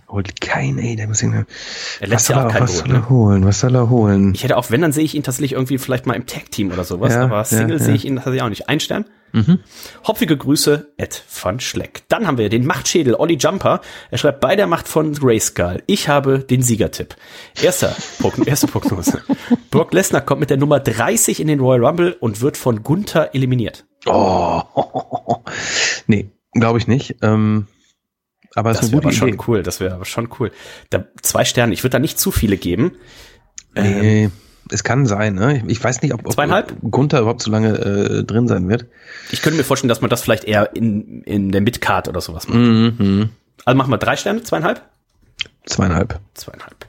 Holt kein, ey, der muss ihn, Er lässt was ja auch er, keinen was holen, soll er ne? holen? Was soll er holen? Ich hätte auch, wenn, dann sehe ich ihn tatsächlich irgendwie vielleicht mal im Tag-Team oder sowas, Ja, aber Single ja. sehe ich ihn tatsächlich auch nicht. Ein Stern. Hopfige Grüße, Ed van Schleck. Dann haben wir den Machtschädel, Olli Jumper. Er schreibt, bei der Macht von Grayskull. Ich habe den Siegertipp. Erster, Progn erste Prognose. Brock Lesnar kommt mit der Nummer 30 in den Royal Rumble und wird von Gunther eliminiert. Oh, nee, glaube ich nicht. Ähm, aber Das ist wäre schon cool, das wäre schon cool. Da, zwei Sterne, ich würde da nicht zu viele geben. Nee, es kann sein, ne? Ich weiß nicht, ob, ob Ähm, Zweieinhalb? Gunther überhaupt so lange äh, drin sein wird. Ich könnte mir vorstellen, dass man das vielleicht eher in, in der Midcard oder sowas macht. Mhm. Also machen wir drei Sterne, zweieinhalb? Zweieinhalb. Zweieinhalb.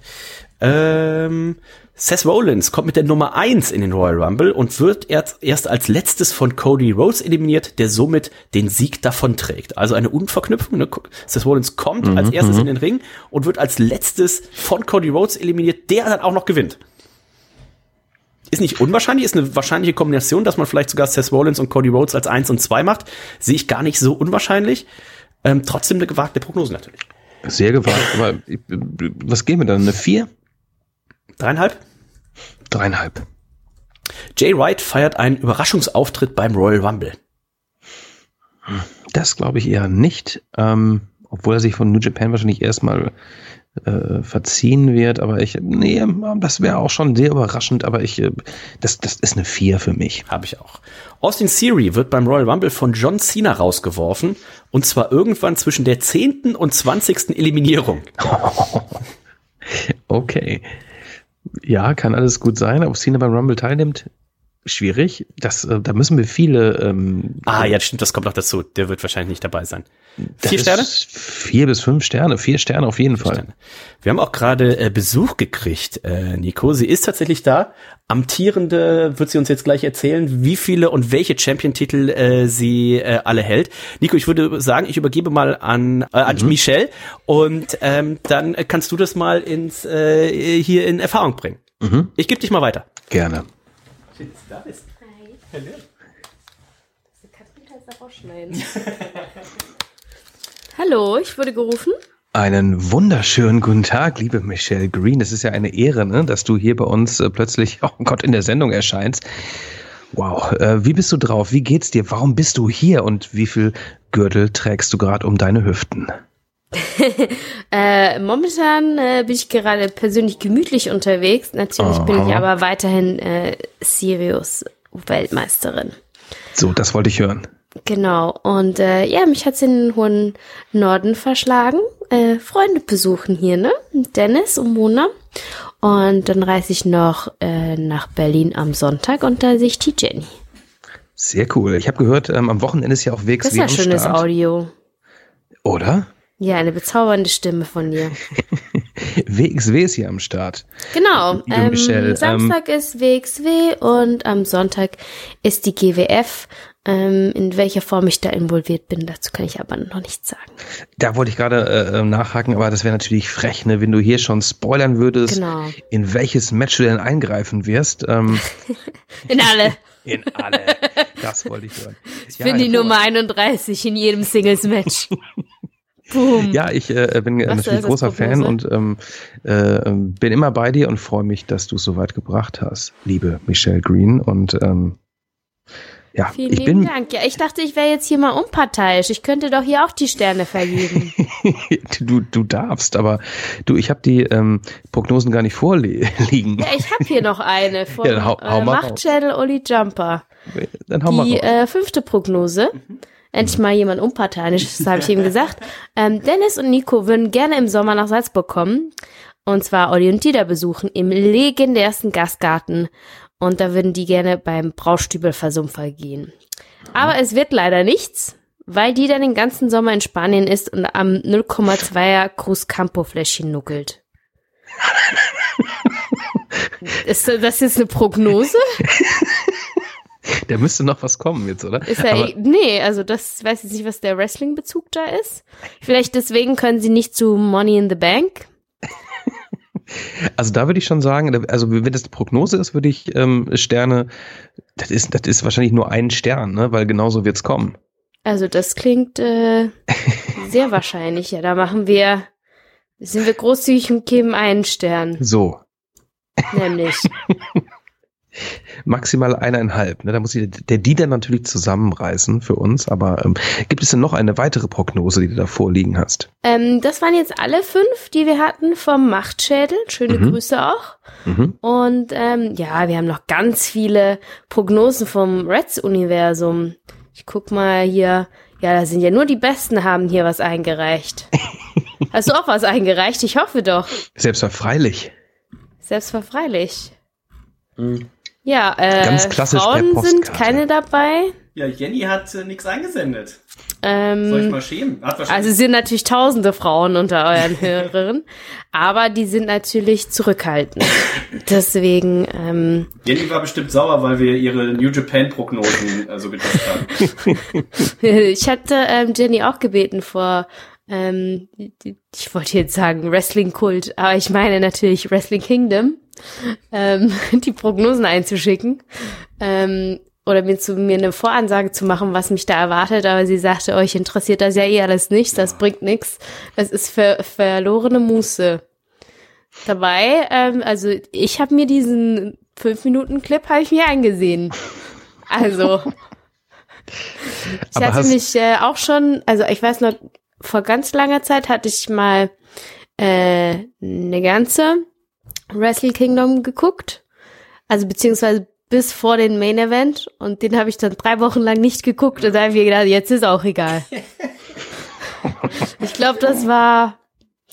Ähm, Seth Rollins kommt mit der Nummer eins in den Royal Rumble und wird erst, als letztes von Cody Rhodes eliminiert, der somit den Sieg davonträgt. Also eine Unverknüpfung. Ne? Seth Rollins kommt als erstes in den Ring und wird als letztes von Cody Rhodes eliminiert, der dann auch noch gewinnt. Ist nicht unwahrscheinlich, ist eine wahrscheinliche Kombination, dass man vielleicht sogar Seth Rollins und Cody Rhodes als eins und zwei macht. Sehe ich gar nicht so unwahrscheinlich. Ähm, trotzdem eine gewagte Prognose natürlich. Sehr gewagt, aber was geben wir dann? Eine vier? Dreieinhalb? Dreieinhalb. Jay Wright feiert einen Überraschungsauftritt beim Royal Rumble. Das glaube ich eher nicht, ähm, obwohl er sich von New Japan wahrscheinlich erstmal äh, verziehen wird, aber ich, nee, das wäre auch schon sehr überraschend, aber ich, äh, das, das ist eine vier für mich. Habe ich auch. Austin Theory wird beim Royal Rumble von John Cena rausgeworfen. Und zwar irgendwann zwischen der 10. und 20. Eliminierung. Okay. Ja, kann alles gut sein. Ob Cena beim Rumble teilnimmt, schwierig. Das, äh, da müssen wir viele. Ähm, Ah, ja, stimmt, das kommt noch dazu. Der wird wahrscheinlich nicht dabei sein. Vier Sterne? Vier bis fünf Sterne. Vier Sterne auf jeden Fall. Sterne. Wir haben auch gerade äh, Besuch gekriegt, äh, Nico. Sie ist tatsächlich da. Amtierende wird sie uns jetzt gleich erzählen, wie viele und welche Champion-Titel äh, sie äh, alle hält. Nico, ich würde sagen, ich übergebe mal an, äh, an Michelle und ähm, dann kannst du das mal ins äh, hier in Erfahrung bringen. Ich gebe dich mal weiter. Gerne. Schön, dass du da bist. Katrin kannst du rausschneiden. Hallo, ich wurde gerufen. Einen wunderschönen guten Tag, liebe Michelle Green. Es ist ja eine Ehre, ne, dass du hier bei uns äh, plötzlich, oh Gott, in der Sendung erscheinst. Wow, äh, wie bist du drauf? Wie geht's dir? Warum bist du hier? Und wie viel Gürtel trägst du gerade um deine Hüften? äh, momentan äh, bin ich gerade persönlich gemütlich unterwegs. Natürlich bin ich aber weiterhin äh, Sirius Weltmeisterin. So, das wollte ich hören. Genau. Und äh, ja, mich hat's in den hohen Norden verschlagen. Äh, Freunde besuchen hier, ne? Dennis und Mona. Und dann reise ich noch äh, nach Berlin am Sonntag und da sehe ich die Jenny. Sehr cool. Ich habe gehört, ähm, am Wochenende ist ja auch WXW Das ist ja schönes Start. Audio. Oder? Ja, eine bezaubernde Stimme von dir. WXW ist hier am Start. Genau. Ähm, ähm, Samstag ist WXW und am Sonntag ist die GWF. Ähm, in welcher Form ich da involviert bin, dazu kann ich aber noch nichts sagen. Da wollte ich gerade äh, nachhaken, aber das wäre natürlich frech, ne, wenn du hier schon spoilern würdest, Genau. in welches Match du denn eingreifen wirst. Ähm, In alle. in alle. Das wollte ich hören. Ich bin die Nummer 31 in jedem Singles-Match. Boom. Ja, ich äh, bin äh, Was natürlich großer Fan und ähm, äh, bin immer bei dir und freue mich, dass du es so weit gebracht hast, liebe Michelle Green. Und ähm, ja, Vielen ich bin, Dank. Ja, ich dachte, ich wäre jetzt hier mal unparteiisch. Ich könnte doch hier auch die Sterne vergeben. du, du darfst, aber du, ich habe die ähm, Prognosen gar nicht vorliegen. Ja, ich habe hier noch eine von Ja, hau- hau äh, mal Machtschädel Oli Jumper. Dann hau mal Die raus. äh, fünfte Prognose. Endlich mal jemand unparteiisches, das habe ich eben gesagt. Ähm, Dennis und Nico würden gerne im Sommer nach Salzburg kommen. Und zwar Olli und Dieter besuchen im legendärsten Gastgarten. Und da würden die gerne beim Braustübelversumpfer gehen. Aber es wird leider nichts, weil Dieter den ganzen Sommer in Spanien ist und am 0,2er Cruz Campo Fläschchen nuckelt. Ist das jetzt eine Prognose? Da müsste noch was kommen jetzt, oder? Ist ja, Aber- nee, also das weiß ich nicht, was der Wrestling-Bezug da ist. Vielleicht deswegen können sie nicht zu Money in the Bank. Also da würde ich schon sagen, also wenn das eine Prognose ist, würde ich ähm, Sterne, das ist, das ist wahrscheinlich nur ein Stern, ne? weil genauso wird's kommen. Also das klingt äh, sehr wahrscheinlich. Ja, da machen wir, sind wir großzügig und geben einen Stern, So, nämlich. Maximal eineinhalb. Ne? Da muss ich der die dann natürlich zusammenreißen für uns. Aber ähm, gibt es denn noch eine weitere Prognose, die du da vorliegen hast? Ähm, das waren jetzt alle fünf, die wir hatten vom Machtschädel. Schöne Mhm. Grüße auch. Mhm. Und ähm, ja, wir haben noch ganz viele Prognosen vom Reds-Universum. Ich guck mal hier. Ja, da sind ja nur die Besten haben hier was eingereicht. Hast du auch was eingereicht? Ich hoffe doch. Selbstverfreilich. Selbstverfreilich. Ja, äh, Ganz klassisch Frauen sind keine dabei. Ja, Jenny hat äh, nichts eingesendet. Ähm, Soll ich mal schämen? Also es sind natürlich tausende Frauen unter euren Hörern, aber die sind natürlich zurückhaltend. Deswegen, ähm, Jenny war bestimmt sauer, weil wir ihre New Japan Prognosen äh, so getestet haben. ich hatte ähm, Jenny auch gebeten vor, ähm, ich wollte jetzt sagen Wrestling Kult, aber ich meine natürlich Wrestling Kingdom, ähm, die Prognosen einzuschicken. Ähm, oder mir zu mir eine Voransage zu machen, was mich da erwartet, aber sie sagte, euch interessiert das ja eh alles nicht, das bringt nichts. Das ist ver verlorene Muße. Dabei, ähm, also ich habe mir diesen 5-Minuten-Clip habe ich mir eingesehen. Also ich Aber hatte mich äh, auch schon, also ich weiß noch, vor ganz langer Zeit hatte ich mal äh, eine ganze Wrestle Kingdom geguckt. Also beziehungsweise bis vor den Main Event und den habe ich dann drei Wochen lang nicht geguckt und da habe ich mir gedacht, jetzt ist auch egal. ich glaube, das war,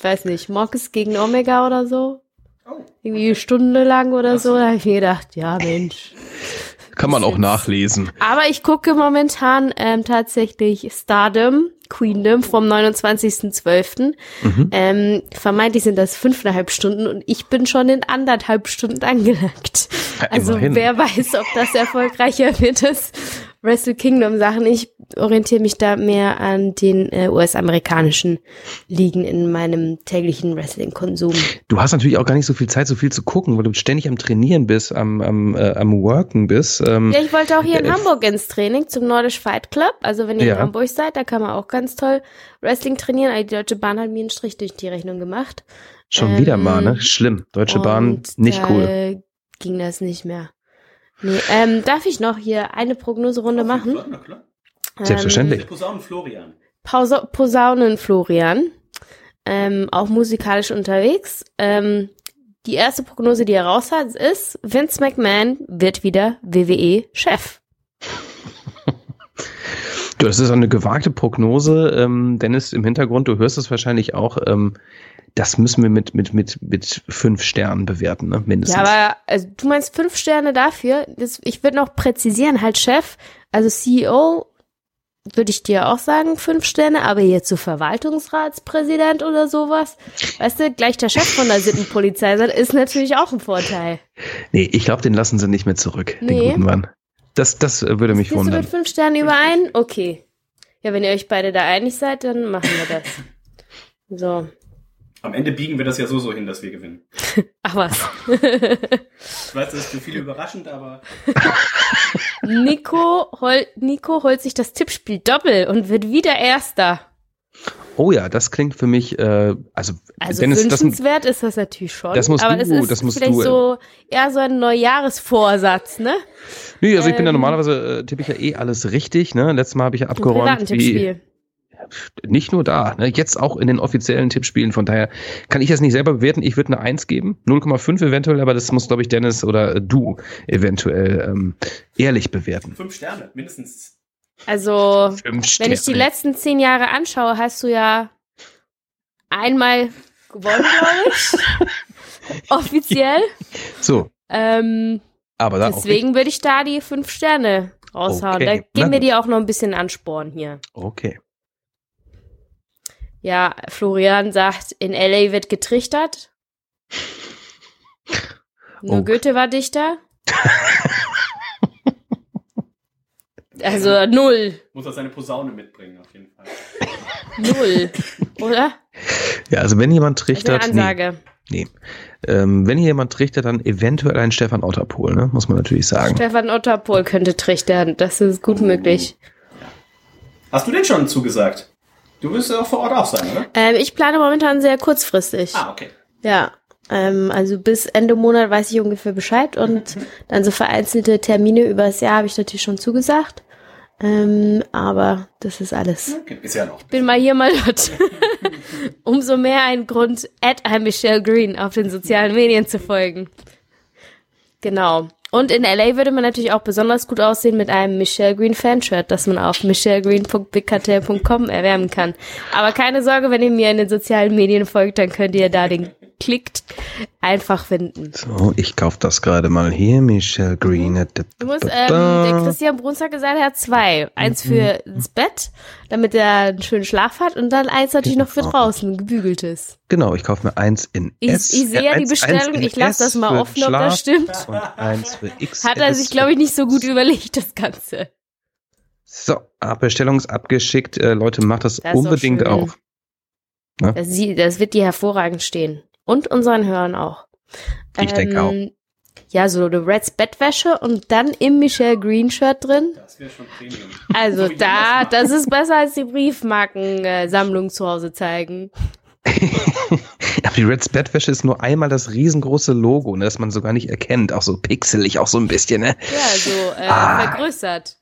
weiß nicht, Marcus gegen Omega oder so. Irgendwie eine Stunde lang oder so. Da habe ich mir gedacht, ja Mensch. Kann man auch nachlesen. Aber ich gucke momentan ähm, tatsächlich Stardom, Queendom vom 29.12. Mhm. Ähm, vermeintlich sind das fünfeinhalb Stunden und ich bin schon in anderthalb Stunden angelangt. Ja, Also immerhin. wer weiß, ob das erfolgreicher wird ist Wrestle Kingdom Sachen. Ich orientiere mich da mehr an den äh, US-amerikanischen Ligen in meinem täglichen Wrestling-Konsum. Du hast natürlich auch gar nicht so viel Zeit, so viel zu gucken, weil du ständig am Trainieren bist, am, am, äh, am Worken bist. Ähm, Ja, ich wollte auch hier in äh, Hamburg ins Training zum Nordisch Fight Club. Also wenn ihr Ja. in Hamburg seid, da kann man auch ganz toll Wrestling trainieren. Aber die Deutsche Bahn hat mir einen Strich durch die Rechnung gemacht. schon ähm, wieder mal, ne? Schlimm. Deutsche Bahn, nicht cool. ging das nicht mehr. Nee, ähm, darf ich noch hier eine Prognoserunde machen? Na klar. Selbstverständlich. Der Posaunen Florian. Posaunen Florian, ähm, auch musikalisch unterwegs. Ähm, die erste Prognose, die er raus hat, ist, Vince McMahon wird wieder WWE-Chef. Du, das ist eine gewagte Prognose, ähm, Dennis, im Hintergrund, du hörst es wahrscheinlich auch, ähm, das müssen wir mit, mit, mit, mit fünf Sternen bewerten, ne? mindestens. Ja, aber also, du meinst fünf Sterne dafür. Das, ich würde noch präzisieren, halt Chef, also CEO würde ich dir auch sagen, fünf Sterne, aber jetzt so Verwaltungsratspräsident oder sowas, weißt du, gleich der Chef von der Sittenpolizei sein, ist natürlich auch ein Vorteil. nee, ich glaube, den lassen sie nicht mehr zurück, den Nee. guten Mann. Das, das würde mich Gehst du wundern. mit fünf Sternen überein? Okay. Ja, wenn ihr euch beide da einig seid, dann machen wir das. So. Am Ende biegen wir das ja so so hin, dass wir gewinnen. Ach was. Ich weiß, das ist für viele überraschend, aber Nico, hol, Nico holt sich das Tippspiel doppel und wird wieder Erster. Oh ja, das klingt für mich, äh, also, Also Dennis, das, wünschenswert ist das natürlich schon. das musst aber du- es ist das musst vielleicht du, äh, so eher so ein Neujahresvorsatz, ne? nee, also ich bin ja ähm, normalerweise, äh, tippe ich ja eh alles richtig, ne? Letztes Mal habe ich ja abgeräumt, wie. Nicht nur da, ne? jetzt auch in den offiziellen Tippspielen. Von daher kann ich das nicht selber bewerten. Ich würde eine 1 geben, 0,5 eventuell, aber das muss, glaube ich, Dennis oder äh, du eventuell ähm, ehrlich bewerten. fünf Sterne, mindestens. Also, Fünf wenn ich die Sterne. letzten zehn Jahre anschaue, hast du ja einmal gewonnen, glaube ich. Offiziell. So, Ähm, aber deswegen würde ich da die fünf Sterne raushauen. Okay, Da geben wir dir auch noch ein bisschen Ansporn hier. Okay. Ja, Florian sagt, in LA wird getrichtert. Nur Oh. Goethe war Dichter. Also null. Muss er seine Posaune mitbringen, auf jeden Fall. Null. Oder? Ja, also wenn jemand eine trichtert, nee, Ansage. nee. Ähm, wenn hier jemand trichtert, dann eventuell ein Stefan Otterpohl, ne? muss man natürlich sagen. Stefan Otterpohl könnte trichtern. Das ist gut möglich. Hast du denn schon zugesagt? Du wirst ja auch vor Ort auch sein, oder? Ähm, ich plane momentan sehr kurzfristig. Ah, okay. Ja. Ähm, also bis Ende Monat weiß ich ungefähr Bescheid und dann so vereinzelte Termine übers Jahr habe ich natürlich schon zugesagt. Ähm, aber das ist alles. okay. Ist ja noch. Bin mal hier, mal dort. Umso mehr ein Grund, at I'm Michelle Green auf den sozialen Medien zu folgen. Genau. Und in LA würde man natürlich auch besonders gut aussehen mit einem Michelle Green Fanshirt, das man auf michellegreen.bigcartel.com erwärmen kann. Aber keine Sorge, wenn ihr mir in den sozialen Medien folgt, dann könnt ihr da den klickt einfach finden. So, ich kauf das gerade mal hier, Michelle Green. Du musst, ähm, der Christian Bruns hat gesagt, er hat zwei. Eins für ins Bett, damit er einen schönen Schlaf hat und dann eins natürlich noch für Genau. draußen, gebügeltes. Genau, ich kaufe mir eins in Ich, S. ich sehe ja die Bestellung, ich lasse das mal offen, ob das stimmt. Und eins für X. Hat er sich, glaube ich, nicht so gut überlegt, das Ganze. So, ah, Bestellung ist abgeschickt. Äh, Leute, macht das, Das unbedingt schön. auf. Das, sie- das wird dir hervorragend stehen. Und unseren Hörern auch. Ich denke auch. Ja, so eine Reds Bettwäsche und dann im Michelle Green Shirt drin. Das wäre schon Premium. Also da, das ist besser als die Briefmarkensammlung zu Hause zeigen. Aber die Reds Bettwäsche ist nur einmal das riesengroße Logo, ne, das man so gar nicht erkennt. Auch so pixelig, auch so ein bisschen, ne? Ja, so äh, Ah. vergrößert.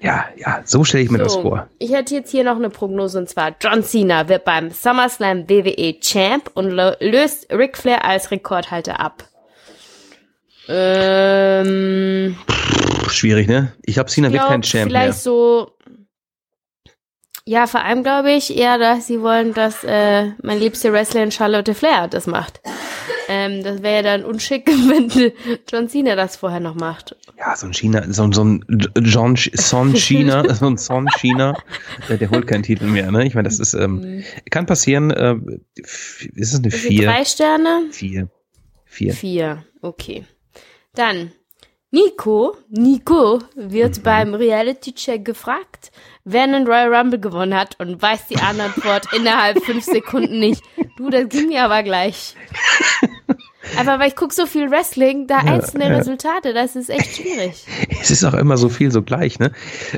Ja, ja, so stelle ich mir das So, vor. Ich hätte jetzt hier noch eine Prognose und zwar John Cena wird beim SummerSlam WWE Champ und lö- löst Ric Flair als Rekordhalter ab. Ähm, schwierig, ne? Ich glaube, Cena wird kein Champ vielleicht mehr. so. Ja, vor allem glaube ich eher, dass sie wollen, dass äh, mein liebste Wrestlerin Charlotte Flair das macht. Ähm, das wäre ja dann unschick, wenn John Cena das vorher noch macht. Ja, so ein China, so, so ein John Son China, so ein Son China, der, der holt keinen Titel mehr, ne? Ich meine, das ist, ähm, kann passieren, äh, ist es eine Also vier? drei Sterne? Vier. Vier. Vier, okay. Dann Nico, Nico wird Mhm. beim Reality-Check gefragt, wer einen Royal Rumble gewonnen hat und weiß die Antwort innerhalb fünf Sekunden nicht. Du, das ging mir aber gleich. Aber weil ich guck so viel Wrestling, da einzelne ja. Resultate, das ist echt schwierig. Es ist auch immer so viel so gleich, ne?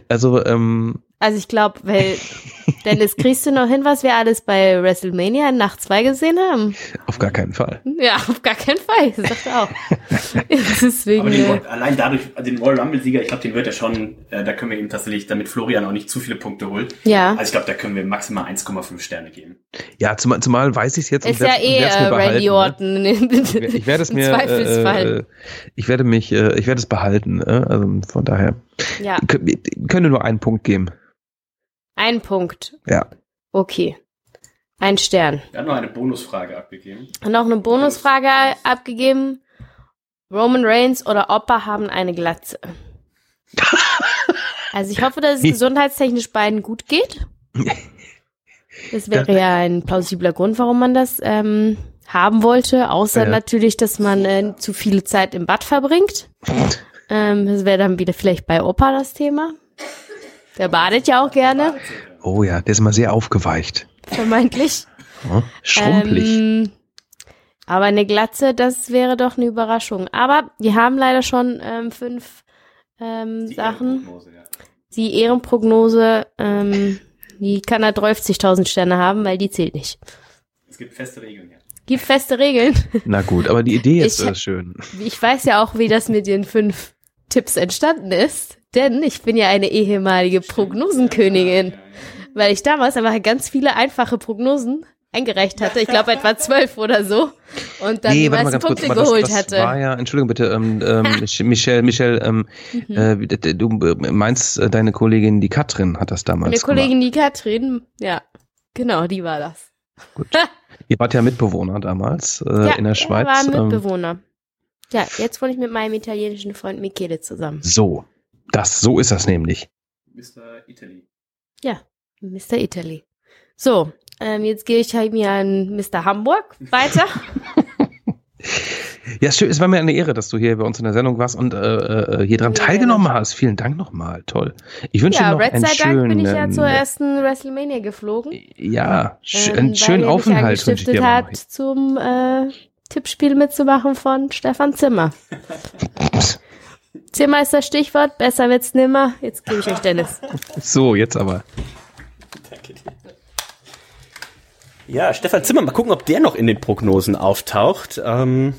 Also, ähm, Also ich glaube, weil, Dennis, kriegst du noch hin, was wir alles bei WrestleMania in Nacht 2 gesehen haben? auf gar keinen Fall. Ja, auf gar keinen Fall, das sagt er auch. Deswegen, Aber den, äh, allein dadurch, den Royal Rumble-Sieger, ich glaube, den wird er schon, äh, da können wir ihm tatsächlich, damit Florian auch nicht zu viele Punkte holt. ja, Also ich glaube, da können wir maximal 1,5 Sterne geben. Ja, zumal, zumal weiß ich es jetzt ist ja eh äh, Randy ne? Orton. Ich werde es mir, Zweifelsfall. äh, ich werde mich, äh, ich werde es behalten. Äh? Also von daher ja, Kö- wir können nur einen Punkt geben. Ein Punkt. Ja. Okay. Ein Stern. Wir haben noch eine Bonusfrage abgegeben. Und noch eine Bonusfrage abgegeben. Roman Reigns oder Opa haben eine Glatze. Also ich hoffe, dass es gesundheitstechnisch beiden gut geht. Das wäre ja ein plausibler Grund, warum man das ähm, haben wollte. Außer Ja. natürlich, dass man äh, zu viele Zeit im Bad verbringt. Ähm, das wäre dann wieder vielleicht bei Opa das Thema. Der badet ja auch gerne, Oh ja, der ist mal sehr aufgeweicht. vermeintlich. Ja, Schrumpelig. Ähm, aber eine Glatze, das wäre doch eine Überraschung. Aber wir haben leider schon ähm, fünf ähm, Die Sachen. Ehrenprognose, ja. Die Ehrenprognose, ähm, die kann er 30.000 Sterne haben, weil die zählt nicht. Es gibt feste Regeln, ja. Gibt feste Regeln. Na gut, aber die Idee ist Ich- schön. Ich weiß ja auch, wie das mit den fünf Tipps entstanden ist. Denn ich bin ja eine ehemalige Prognosenkönigin. Weil ich damals aber ganz viele einfache Prognosen eingereicht hatte. Ich glaube etwa zwölf oder so. Und dann die meisten Punkte das, geholt das hatte. war ja, Entschuldigung bitte, ähm, ähm, Michelle, Michelle, ähm, Mhm. äh, du äh, meinst äh, deine Kollegin, die Katrin, hat das damals Meine Kollegin, die Katrin, ja, genau, die war das. Gut. Ihr wart ja Mitbewohner damals äh, ja, in der er Schweiz. war ein ähm, Mitbewohner. Ja, jetzt wohne ich mit meinem italienischen Freund Michele zusammen. so, das, so ist das nämlich. Mr. Italy. Mr. Italy. So, ähm, jetzt gehe ich halt mir an Mr. Hamburg weiter. Ja, schön, es war mir eine Ehre, dass du hier bei uns in der Sendung warst und äh, äh, hier dran Ja, teilgenommen hast. Vielen Dank nochmal, toll. Ich wünsche ja, dir noch Red einen sei Dank schönen, bin ich ja zur äh, ersten WrestleMania geflogen. ja, sch ähm, einen schönen mich Aufenthalt wünsche ich dir. hat, zum äh, Tippspiel mitzumachen von Stefan Zimmer. Zimmer ist das Stichwort, besser wird's nimmer. Jetzt gebe ich euch Dennis. So, jetzt aber. Danke dir. Ja, Stefan Zimmer, mal gucken, ob der noch in den Prognosen auftaucht. Ähm,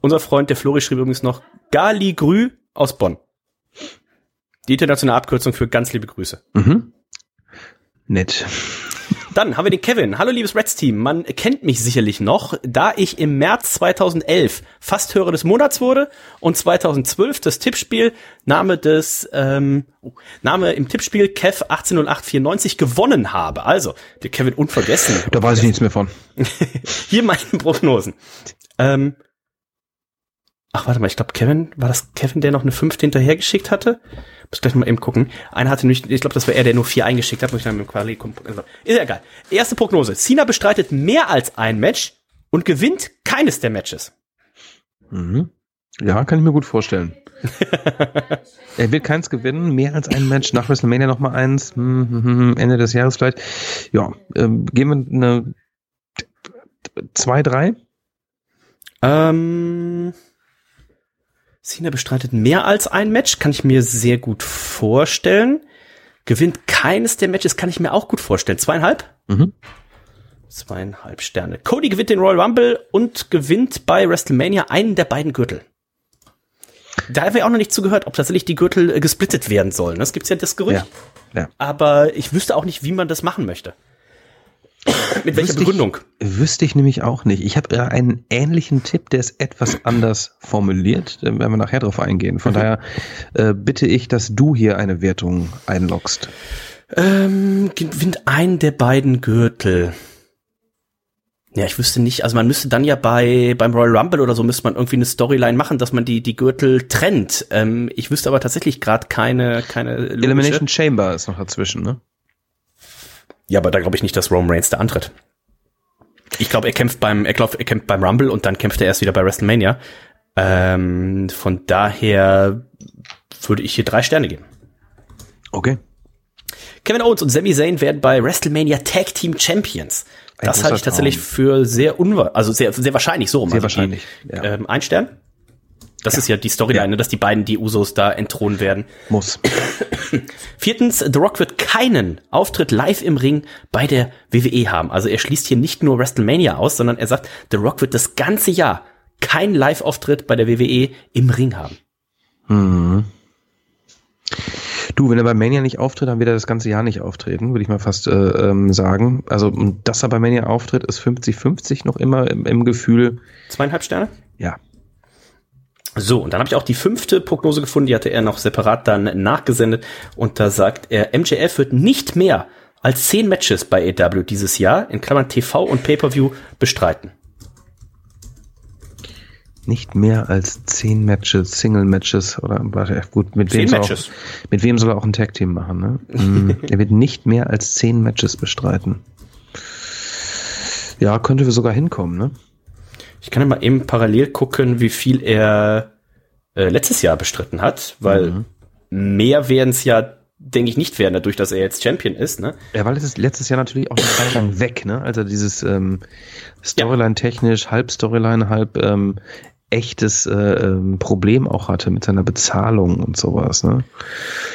unser Freund, der Flori, schrieb übrigens noch Galigrü aus Bonn. Die internationale Abkürzung für ganz liebe Grüße. Mhm. Nett. Dann haben wir den Kevin. Hallo liebes Reds-Team. Man kennt mich sicherlich noch, da ich im März 2011 fast Hörer des Monats wurde und 2012 das Tippspiel Name des ähm, oh, Name im Tippspiel Kev 180894 gewonnen habe. Also, der Kevin unvergessen. Da weiß ich nichts mehr von. Hier meine Prognosen. Ähm, ach, warte mal, ich glaube, Kevin, war das Kevin, der noch eine fünfte hinterhergeschickt hatte? Muss gleich mal eben gucken. Einer hatte nämlich, ich glaube, das war er, der nur vier eingeschickt hat. Muss ich dann mit dem Quali also, Ist ja egal. Erste Prognose. Cena bestreitet mehr als ein Match und gewinnt keines der Matches. Mhm. Ja, kann ich mir gut vorstellen. er wird keins gewinnen, mehr als ein Match, nach WrestleMania noch mal eins, hm, hm, hm, Ende des Jahres vielleicht. Ja, ähm, gehen wir eine 2, 3? Ähm, Cena bestreitet mehr als ein Match, kann ich mir sehr gut vorstellen. Gewinnt keines der Matches, kann ich mir auch gut vorstellen. Zweieinhalb? Mhm. Zweieinhalb Sterne. Cody gewinnt den Royal Rumble und gewinnt bei WrestleMania einen der beiden Gürtel. Da haben wir auch noch nicht zugehört, ob tatsächlich die Gürtel äh, gesplittet werden sollen. Das gibt's ja das Gerücht. Ja. ja. Aber ich wüsste auch nicht, wie man das machen möchte. Mit welcher Wüsste ich- Begründung? Wüsste ich nämlich auch nicht. Ich habe ja einen ähnlichen Tipp, der ist etwas anders formuliert. Da werden wir nachher drauf eingehen. Von daher äh, bitte ich, dass du hier eine Wertung einloggst. Ähm, gewinnt einen der beiden Gürtel. Ja, ich wüsste nicht, also man müsste dann ja bei beim Royal Rumble oder so müsste man irgendwie eine Storyline machen, dass man die die Gürtel trennt. Ähm, ich wüsste aber tatsächlich gerade keine keine logische. Elimination Chamber ist noch dazwischen, ne? Ja, aber da glaube ich nicht, dass Roman Reigns da antritt. Ich glaube, er kämpft beim er, glaub, er kämpft beim Rumble und dann kämpft er erst wieder bei WrestleMania. Ähm, von daher würde ich hier drei Sterne geben. Okay. Kevin Owens und Sami Zayn werden bei WrestleMania Tag Team Champions. Das halte ich tatsächlich Traum. für sehr unwahr, also sehr, sehr wahrscheinlich so. Sehr also wahrscheinlich, Die, ja. ähm, ein Stern? Das ist ja die Storyline, Ja. ne, dass die beiden die Usos da entthronen werden. Muss. Viertens, The Rock wird keinen Auftritt live im Ring bei der WWE haben. Also er schließt hier nicht nur WrestleMania aus, sondern er sagt, The Rock wird das ganze Jahr keinen Live-Auftritt bei der WWE im Ring haben. Mhm. Du, wenn er bei Mania nicht auftritt, dann wird er das ganze Jahr nicht auftreten, würde ich mal fast äh, ähm, sagen. Also, dass er bei Mania auftritt, ist 50-50 noch immer im, im Gefühl. Zweieinhalb Sterne? Ja. So, und dann habe ich auch die fünfte Prognose gefunden, die hatte er noch separat dann nachgesendet. Und da sagt er, MJF wird nicht mehr als zehn Matches bei AW dieses Jahr, in Klammern TV und Pay-Per-View, bestreiten. Nicht mehr als zehn Matches, Single-Matches oder warte, gut, mit wem, soll Matches. auch, mit wem soll er auch ein Tag-Team machen, ne? Mm, er wird nicht mehr als zehn Matches bestreiten. Ja, könnte wir sogar hinkommen, ne? Ich kann ja mal eben parallel gucken, wie viel er äh, letztes Jahr bestritten hat, weil mehr werden es ja, denke ich, nicht werden, dadurch, dass er jetzt Champion ist. Ne? Ja, weil es ist letztes Jahr natürlich auch eine Zeit lang weg, ne? Also dieses ähm, Storyline-technisch, halb Storyline, halb ähm, echtes äh, ähm, Problem auch hatte mit seiner Bezahlung und sowas, ne?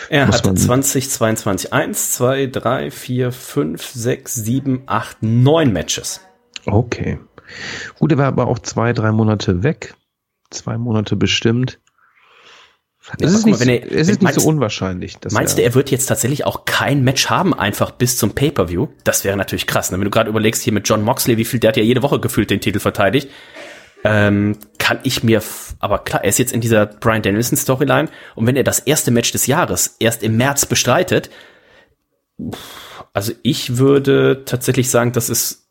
Er Muss hatte man- 2022 1, 2, 3, 4, 5, 6, 7, 8, 9 Matches. Okay. Gut, er war aber auch zwei, drei Monate weg. Zwei Monate bestimmt. Ja, es ist nicht, mal, er- es ist nicht so meinst- unwahrscheinlich. Dass Meinst du, er wird jetzt tatsächlich auch kein Match haben, einfach bis zum Pay-Per-View? Das wäre natürlich krass. Ne? Wenn du gerade überlegst, hier mit John Moxley, wie viel, der hat ja jede Woche gefühlt den Titel verteidigt. Ähm, kann ich mir, aber klar, er ist jetzt in dieser Brian Danielson Storyline und wenn er das erste Match des Jahres erst im März bestreitet, also ich würde tatsächlich sagen, das ist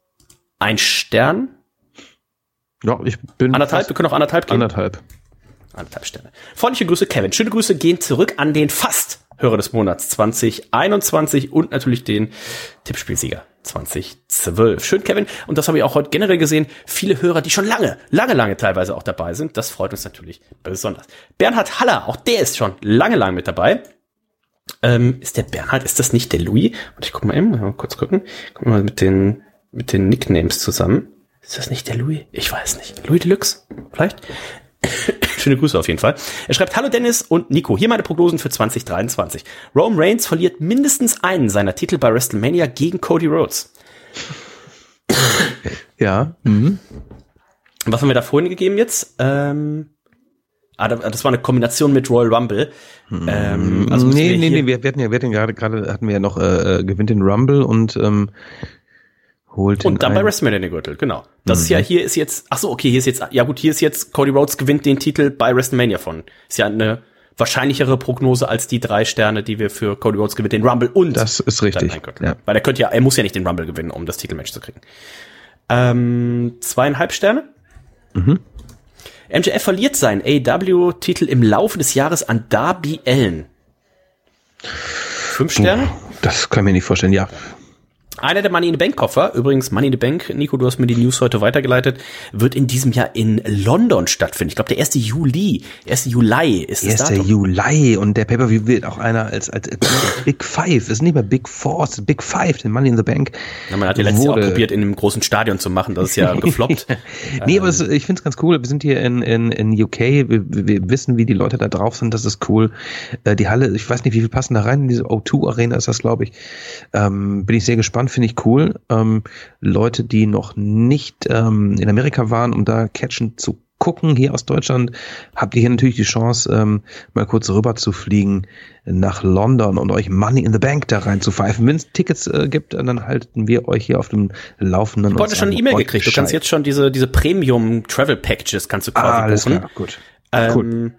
ein Stern, Ja, ich bin anderthalb, wir können auch anderthalb geben. anderthalb. Anderthalb Sterne. Freundliche Grüße, Kevin. Schöne Grüße gehen zurück an den fast Hörer des Monats 2021 und natürlich den Tippspielsieger 2012. Schön, Kevin. Und das habe ich auch heute generell gesehen. Viele Hörer, die schon lange, lange, lange teilweise auch dabei sind. Das freut uns natürlich besonders. Bernhard Haller, auch der ist schon lange, lange mit dabei. Ähm, ist der Bernhard, ist das nicht der Louis? Und ich guck mal eben, mal kurz gucken. Guck mal mit den, mit den Nicknames zusammen. Ist das nicht der Louis? Ich weiß nicht. Louis Deluxe? Vielleicht? Schöne Grüße auf jeden Fall. Er schreibt, hallo Dennis und Nico, hier meine Prognosen für 2023. Roman Reigns verliert mindestens einen seiner Titel bei WrestleMania gegen Cody Rhodes. Ja. Mhm. Was haben wir da vorhin gegeben jetzt? Ähm, ah, da- das war eine Kombination mit Royal Rumble. Ähm, also nee, wir nee, nee, wir, hatten ja, wir hatten gerade, gerade hatten wir ja noch, äh, äh, gewinnt den Rumble und ähm, holt Und dann bei ein- WrestleMania den Gürtel, genau. Das ist ja, hier ist jetzt, ach so, okay, hier ist jetzt, ja gut, hier ist jetzt, Cody Rhodes gewinnt den Titel bei WrestleMania von. Ist ja eine wahrscheinlichere Prognose als die drei Sterne, die wir für Cody Rhodes gewinnt, den Rumble und Das ist richtig. Ja. Weil er könnte ja, er muss ja nicht den Rumble gewinnen, um das Titelmatch zu kriegen. Ähm, zweieinhalb Sterne. Mhm. MJF verliert seinen AEW-Titel im Laufe des Jahres an Darby Allen. Fünf Sterne. Das kann ich mir nicht vorstellen, ja. Einer der Money in the Bank Koffer, übrigens Money in the Bank, Nico, du hast mir die News heute weitergeleitet, wird in diesem Jahr in London stattfinden. Ich glaube, der 1. Juli, 1. Juli ist das 1. Datum. Juli und der Pay-Per-View wird auch einer als, als, als Big Five, ist nicht mehr Big Four, es ist Big Five, den Money in the Bank. Ja, man hat ja letztes Jahr auch probiert, in einem großen Stadion zu machen, das ist ja gefloppt. Nee, aber es, ich finde es ganz cool. Wir sind hier in, in, in UK. Wir, wir wissen, wie die Leute da drauf sind. Das ist cool. Äh, die Halle, ich weiß nicht, wie viel passen da rein. In diese O2 Arena ist das, glaube ich. Ähm, bin ich sehr gespannt. Finde ich cool. Ähm, Leute, die noch nicht ähm, in Amerika waren, um da Catchen zu gucken, hier aus Deutschland, habt ihr hier natürlich die Chance, ähm, mal kurz rüber zu fliegen nach London und euch Money in the Bank da rein zu pfeifen. Wenn es Tickets äh, gibt, dann halten wir euch hier auf dem Laufenden. Ich habe heute schon eine E-Mail gekriegt. Du kannst jetzt schon diese, diese Premium Travel Packages kannst du quasi Ah, alles buchen. klar, gut. Ähm, Cool.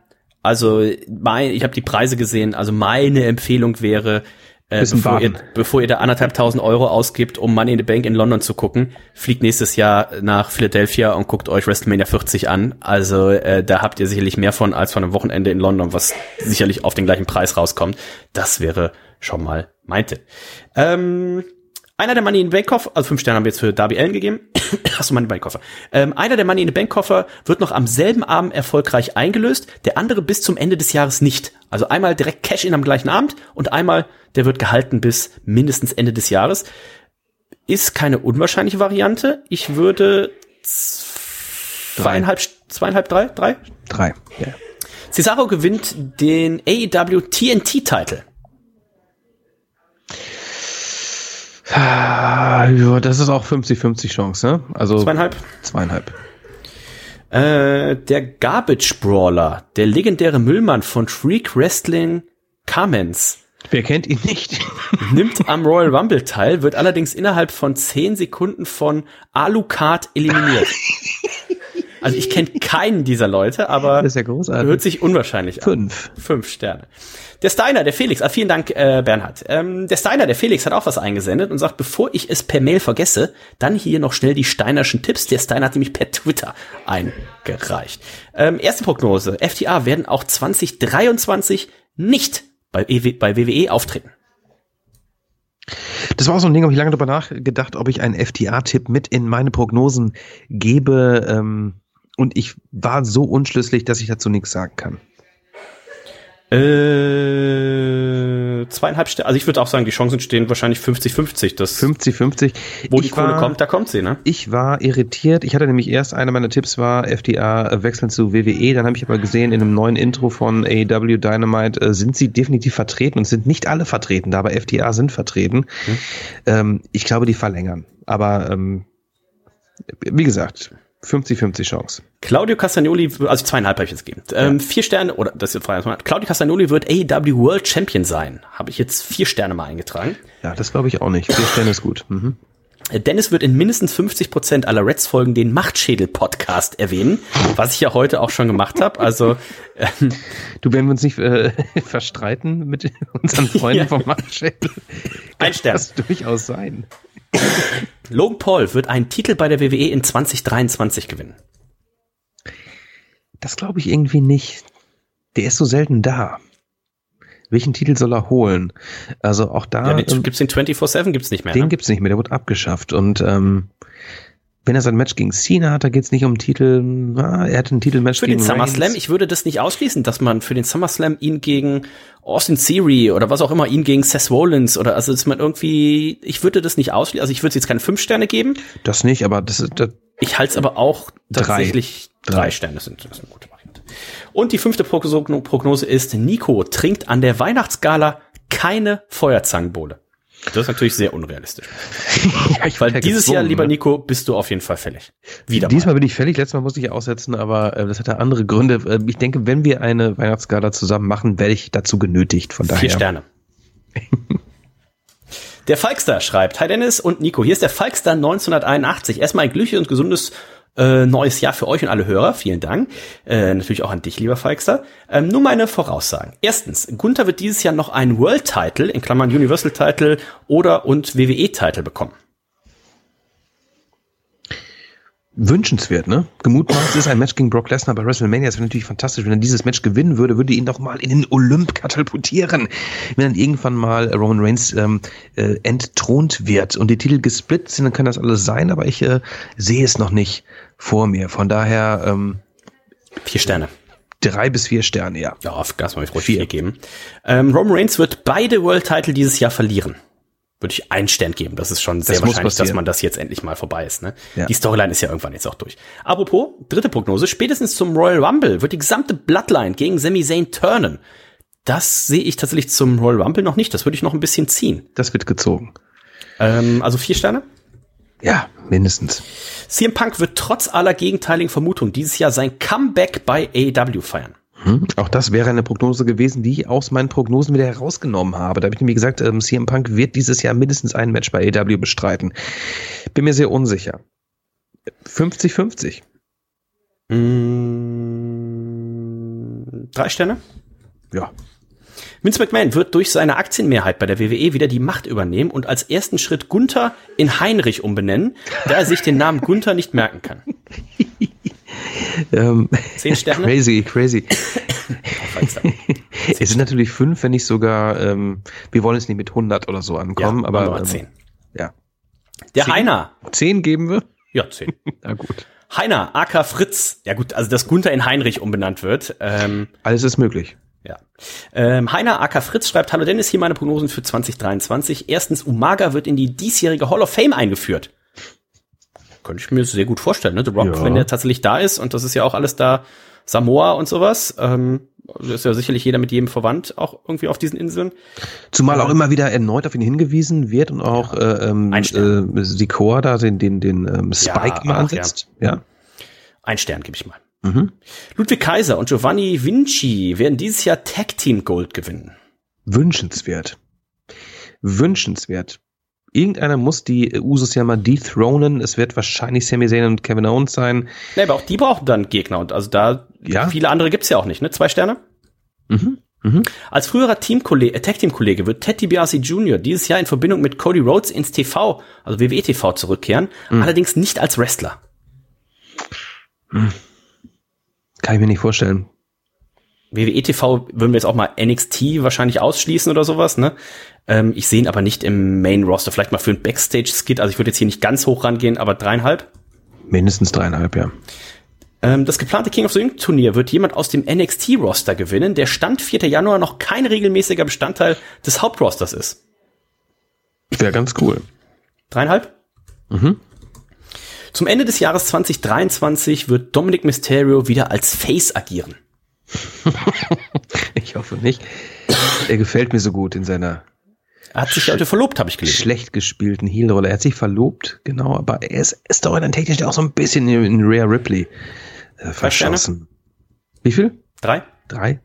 Also mein, ich habe die Preise gesehen. Also meine Empfehlung wäre, äh, bevor, ihr, bevor ihr da anderthalb tausend Euro ausgibt, um Money in the Bank in London zu gucken, fliegt nächstes Jahr nach Philadelphia und guckt euch WrestleMania 40 an. Also äh, da habt ihr sicherlich mehr von als von einem Wochenende in London, was sicherlich auf den gleichen Preis rauskommt. Das wäre schon mal mein Tipp. Ähm, Einer der Money in the Bank Koffer, also fünf Sterne haben wir jetzt für Darby Allen gegeben. Hast du Money in the Bank Koffer? Ähm, einer der Money in the Bank Koffer wird noch am selben Abend erfolgreich eingelöst, der andere bis zum Ende des Jahres nicht. Also einmal direkt Cash in am gleichen Abend und einmal der wird gehalten bis mindestens Ende des Jahres. Ist keine unwahrscheinliche Variante. Ich würde zweieinhalb, zweieinhalb, drei, drei? Drei. Ja. Cesaro gewinnt den AEW TNT-Titel. Ah, ja, das ist auch 50-50 Chance, ne? Also Zweieinhalb. zweieinhalb. Äh, der Garbage Brawler, der legendäre Müllmann von Freak Wrestling Kamens, Wer kennt ihn nicht? nimmt am Royal Rumble teil, wird allerdings innerhalb von 10 Sekunden von Alucard eliminiert. Also ich kenne keinen dieser Leute, aber Das ist ja großartig. hört sich unwahrscheinlich an. Fünf. Fünf Sterne. Der Steiner, der Felix, ah, vielen Dank, äh, Bernhard. Ähm, der Steiner, der Felix, hat auch was eingesendet und sagt, bevor ich es per Mail vergesse, dann hier noch schnell die Steinerschen Tipps. Der Steiner hat nämlich per Twitter eingereicht. Ähm, erste Prognose. FTA werden auch 2023 nicht bei, EW, bei WWE auftreten. Das war auch so ein Ding, habe ich lange darüber nachgedacht, ob ich einen FTA-Tipp mit in meine Prognosen gebe. Ähm, und ich war so unschlüssig, dass ich dazu nichts sagen kann. Äh, zweieinhalb Sterne. Also ich würde auch sagen, die Chancen stehen wahrscheinlich 50-50. Das, 50-50. wo die Ich Kohle war- kommt, da kommt sie, ne? Ich war irritiert. Ich hatte nämlich erst, einer meiner Tipps war FTA wechseln zu WWE. Dann habe ich aber gesehen, in einem neuen Intro von AEW Dynamite äh, sind sie definitiv vertreten und sind nicht alle vertreten, da aber FTA sind vertreten. Ähm, ich glaube, die verlängern. Aber ähm, wie gesagt, 50-50 Chance. Claudio Castagnoli, also zweieinhalb habe ich jetzt gegeben. Ähm, vier Sterne, oder das ist jetzt frei. Claudio Castagnoli wird AEW World Champion sein. Habe ich jetzt vier Sterne mal eingetragen. Ja, das glaube ich auch nicht. Vier Sterne ist gut. Mhm. Äh, Dennis wird in mindestens 50 Prozent aller Reds-Folgen den Machtschädel-Podcast erwähnen, was ich ja heute auch schon gemacht habe. Also ähm, Du, wenn wir uns nicht äh, verstreiten mit unseren Freunden Ja. vom Machtschädel, Ein kann Stern. das durchaus sein. Logan Paul wird einen Titel bei der WWE in 2023 gewinnen. Das glaube ich irgendwie nicht. Der ist so selten da. Welchen Titel soll er holen? Also auch da, Ja, gibt's den 24-7, gibt's nicht mehr. den Ne? gibt's nicht mehr, der wird abgeschafft. Und ähm, wenn er sein Match gegen Cena hat, da geht's nicht um Titel. Na, er hat ein Titelmatch Für gegen den SummerSlam, ich würde das nicht ausschließen, dass man für den SummerSlam ihn gegen Austin Theory oder was auch immer, ihn gegen Seth Rollins oder also dass man irgendwie, ich würde das nicht ausschließen, also ich würde jetzt keine fünf Sterne geben, Das nicht, aber das ist das, ich halte es aber auch Drei. tatsächlich drei, Drei. Sterne sind, das ist eine gute Variante. Und die fünfte Prognose, Prognose ist, Nico trinkt an der Weihnachtsgala keine Feuerzangenbowle. Das ist natürlich sehr unrealistisch. ja, ich Weil dieses Jahr, lieber ne? Nico, bist du auf jeden Fall fällig. Wieder mal. Diesmal bin ich fällig, letztes Mal musste ich aussetzen, aber äh, das hatte andere Gründe. Äh, ich denke, wenn wir eine Weihnachtsgala zusammen machen, werde ich dazu genötigt. Von daher. Vier Sterne. Der Falkster schreibt, Hi Dennis und Nico, hier ist der Falkster 1981. Erstmal ein glückliches und gesundes äh, neues Jahr für euch und alle Hörer. Vielen Dank. Äh, natürlich auch an dich, lieber Falkster. Ähm, nur meine Voraussagen. Erstens, Gunther wird dieses Jahr noch einen World Title, in Klammern Universal Title oder und WWE Title bekommen. Wünschenswert, ne? Gemutmaßt ist ein Match gegen Brock Lesnar bei WrestleMania. Das wäre natürlich fantastisch. Wenn er dieses Match gewinnen würde, würde ihn doch mal in den Olymp katapultieren. Wenn dann irgendwann mal Roman Reigns ähm, äh, entthront wird und die Titel gesplittet sind, dann kann das alles sein, aber ich äh, sehe es noch nicht vor mir. Von daher ähm, Vier Sterne. drei bis vier Sterne, ja. Ja, auf Gas mal Vier. vier geben. Ähm, Roman Reigns wird beide World Title dieses Jahr verlieren. Würde ich einen Stern geben. Das ist schon sehr muss wahrscheinlich, dass man das jetzt endlich mal vorbei ist. Ne? Ja. Die Storyline ist ja irgendwann jetzt auch durch. Apropos, dritte Prognose. Spätestens zum Royal Rumble wird die gesamte Bloodline gegen Sami Zayn turnen. Das sehe ich tatsächlich zum Royal Rumble noch nicht. Das würde ich noch ein bisschen ziehen. Das wird gezogen. Ähm, also vier Sterne. Ja, mindestens. CM Punk wird trotz aller gegenteiligen Vermutungen dieses Jahr sein Comeback bei AEW feiern. Hm? Auch das wäre eine Prognose gewesen, die ich aus meinen Prognosen wieder herausgenommen habe. Da habe ich nämlich gesagt, ähm, CM Punk wird dieses Jahr mindestens ein Match bei AEW bestreiten. Bin mir sehr unsicher. 50-50. Mm, drei Sterne. Ja. Vince McMahon wird durch seine Aktienmehrheit bei der WWE wieder die Macht übernehmen und als ersten Schritt Gunther in Heinrich umbenennen, da er sich den Namen Gunther nicht merken kann. Ähm, Zehn Sterne? crazy, crazy. Es sind natürlich fünf, wenn nicht sogar, ähm, wir wollen jetzt nicht mit 100 oder so ankommen, Ja, aber ähm, zehn. ja, Der Zehn? Heiner. Zehn geben wir? Ja, 10. Na gut. Heiner, AK Fritz. Ja gut, also dass Gunther in Heinrich umbenannt wird. Ähm, Alles ist möglich. ja. Ähm, Heiner, AK Fritz schreibt, Hallo Dennis, hier meine Prognosen für 2023. Erstens, Umaga wird in die diesjährige Hall of Fame eingeführt. Könnte ich mir sehr gut vorstellen, ne? The Rock, Ja. wenn der tatsächlich da ist und das ist ja auch alles da, Samoa und sowas. Ähm, ist ja sicherlich jeder mit jedem verwandt, auch irgendwie auf diesen Inseln. Zumal auch immer wieder erneut auf ihn hingewiesen wird und auch äh, ähm, äh, Sikoa da den, den, den ähm, Spike Ja, auch, ansetzt. Ja. Ein Stern gebe ich mal. Mhm. Ludwig Kaiser und Giovanni Vinci werden dieses Jahr Tag Team Gold gewinnen. Wünschenswert. Wünschenswert. Irgendeiner muss die Usos ja mal dethronen. Es wird wahrscheinlich Sami Zayn und Kevin Owens sein. Ne, aber auch die brauchen dann Gegner und also da Ja. viele andere gibt's ja auch nicht, ne? Zwei Sterne? Mhm. Mhm. Als früherer Teamkollege, äh, Tag-Team-Kollege wird Ted DiBiase Jr. dieses Jahr in Verbindung mit Cody Rhodes ins TV, also WWE TV zurückkehren, allerdings nicht als Wrestler. Kann ich mir nicht vorstellen. WWE TV würden wir jetzt auch mal NXT wahrscheinlich ausschließen oder sowas, ne? Ähm, ich sehe ihn aber nicht im Main-Roster, vielleicht mal für einen Backstage-Skit, also ich würde jetzt hier nicht ganz hoch rangehen, aber dreieinhalb. Mindestens dreieinhalb, ja. Ähm, das geplante King of the Ring Turnier wird jemand aus dem NXT-Roster gewinnen, der Stand 4. Januar noch kein regelmäßiger Bestandteil des Hauptrosters ist. Wäre ganz cool. Dreieinhalb? Mhm. Zum Ende des Jahres 2023 wird Dominic Mysterio wieder als Face agieren. Ich hoffe nicht. Er gefällt mir so gut in seiner Er hat sich heute verlobt, habe ich gelesen. schlecht gespielten Heel-Rolle. Er hat sich verlobt, genau, aber er ist, ist doch dann technisch auch so ein bisschen in, in Rare Ripley äh, verschossen. Wie viel? Drei? Drei?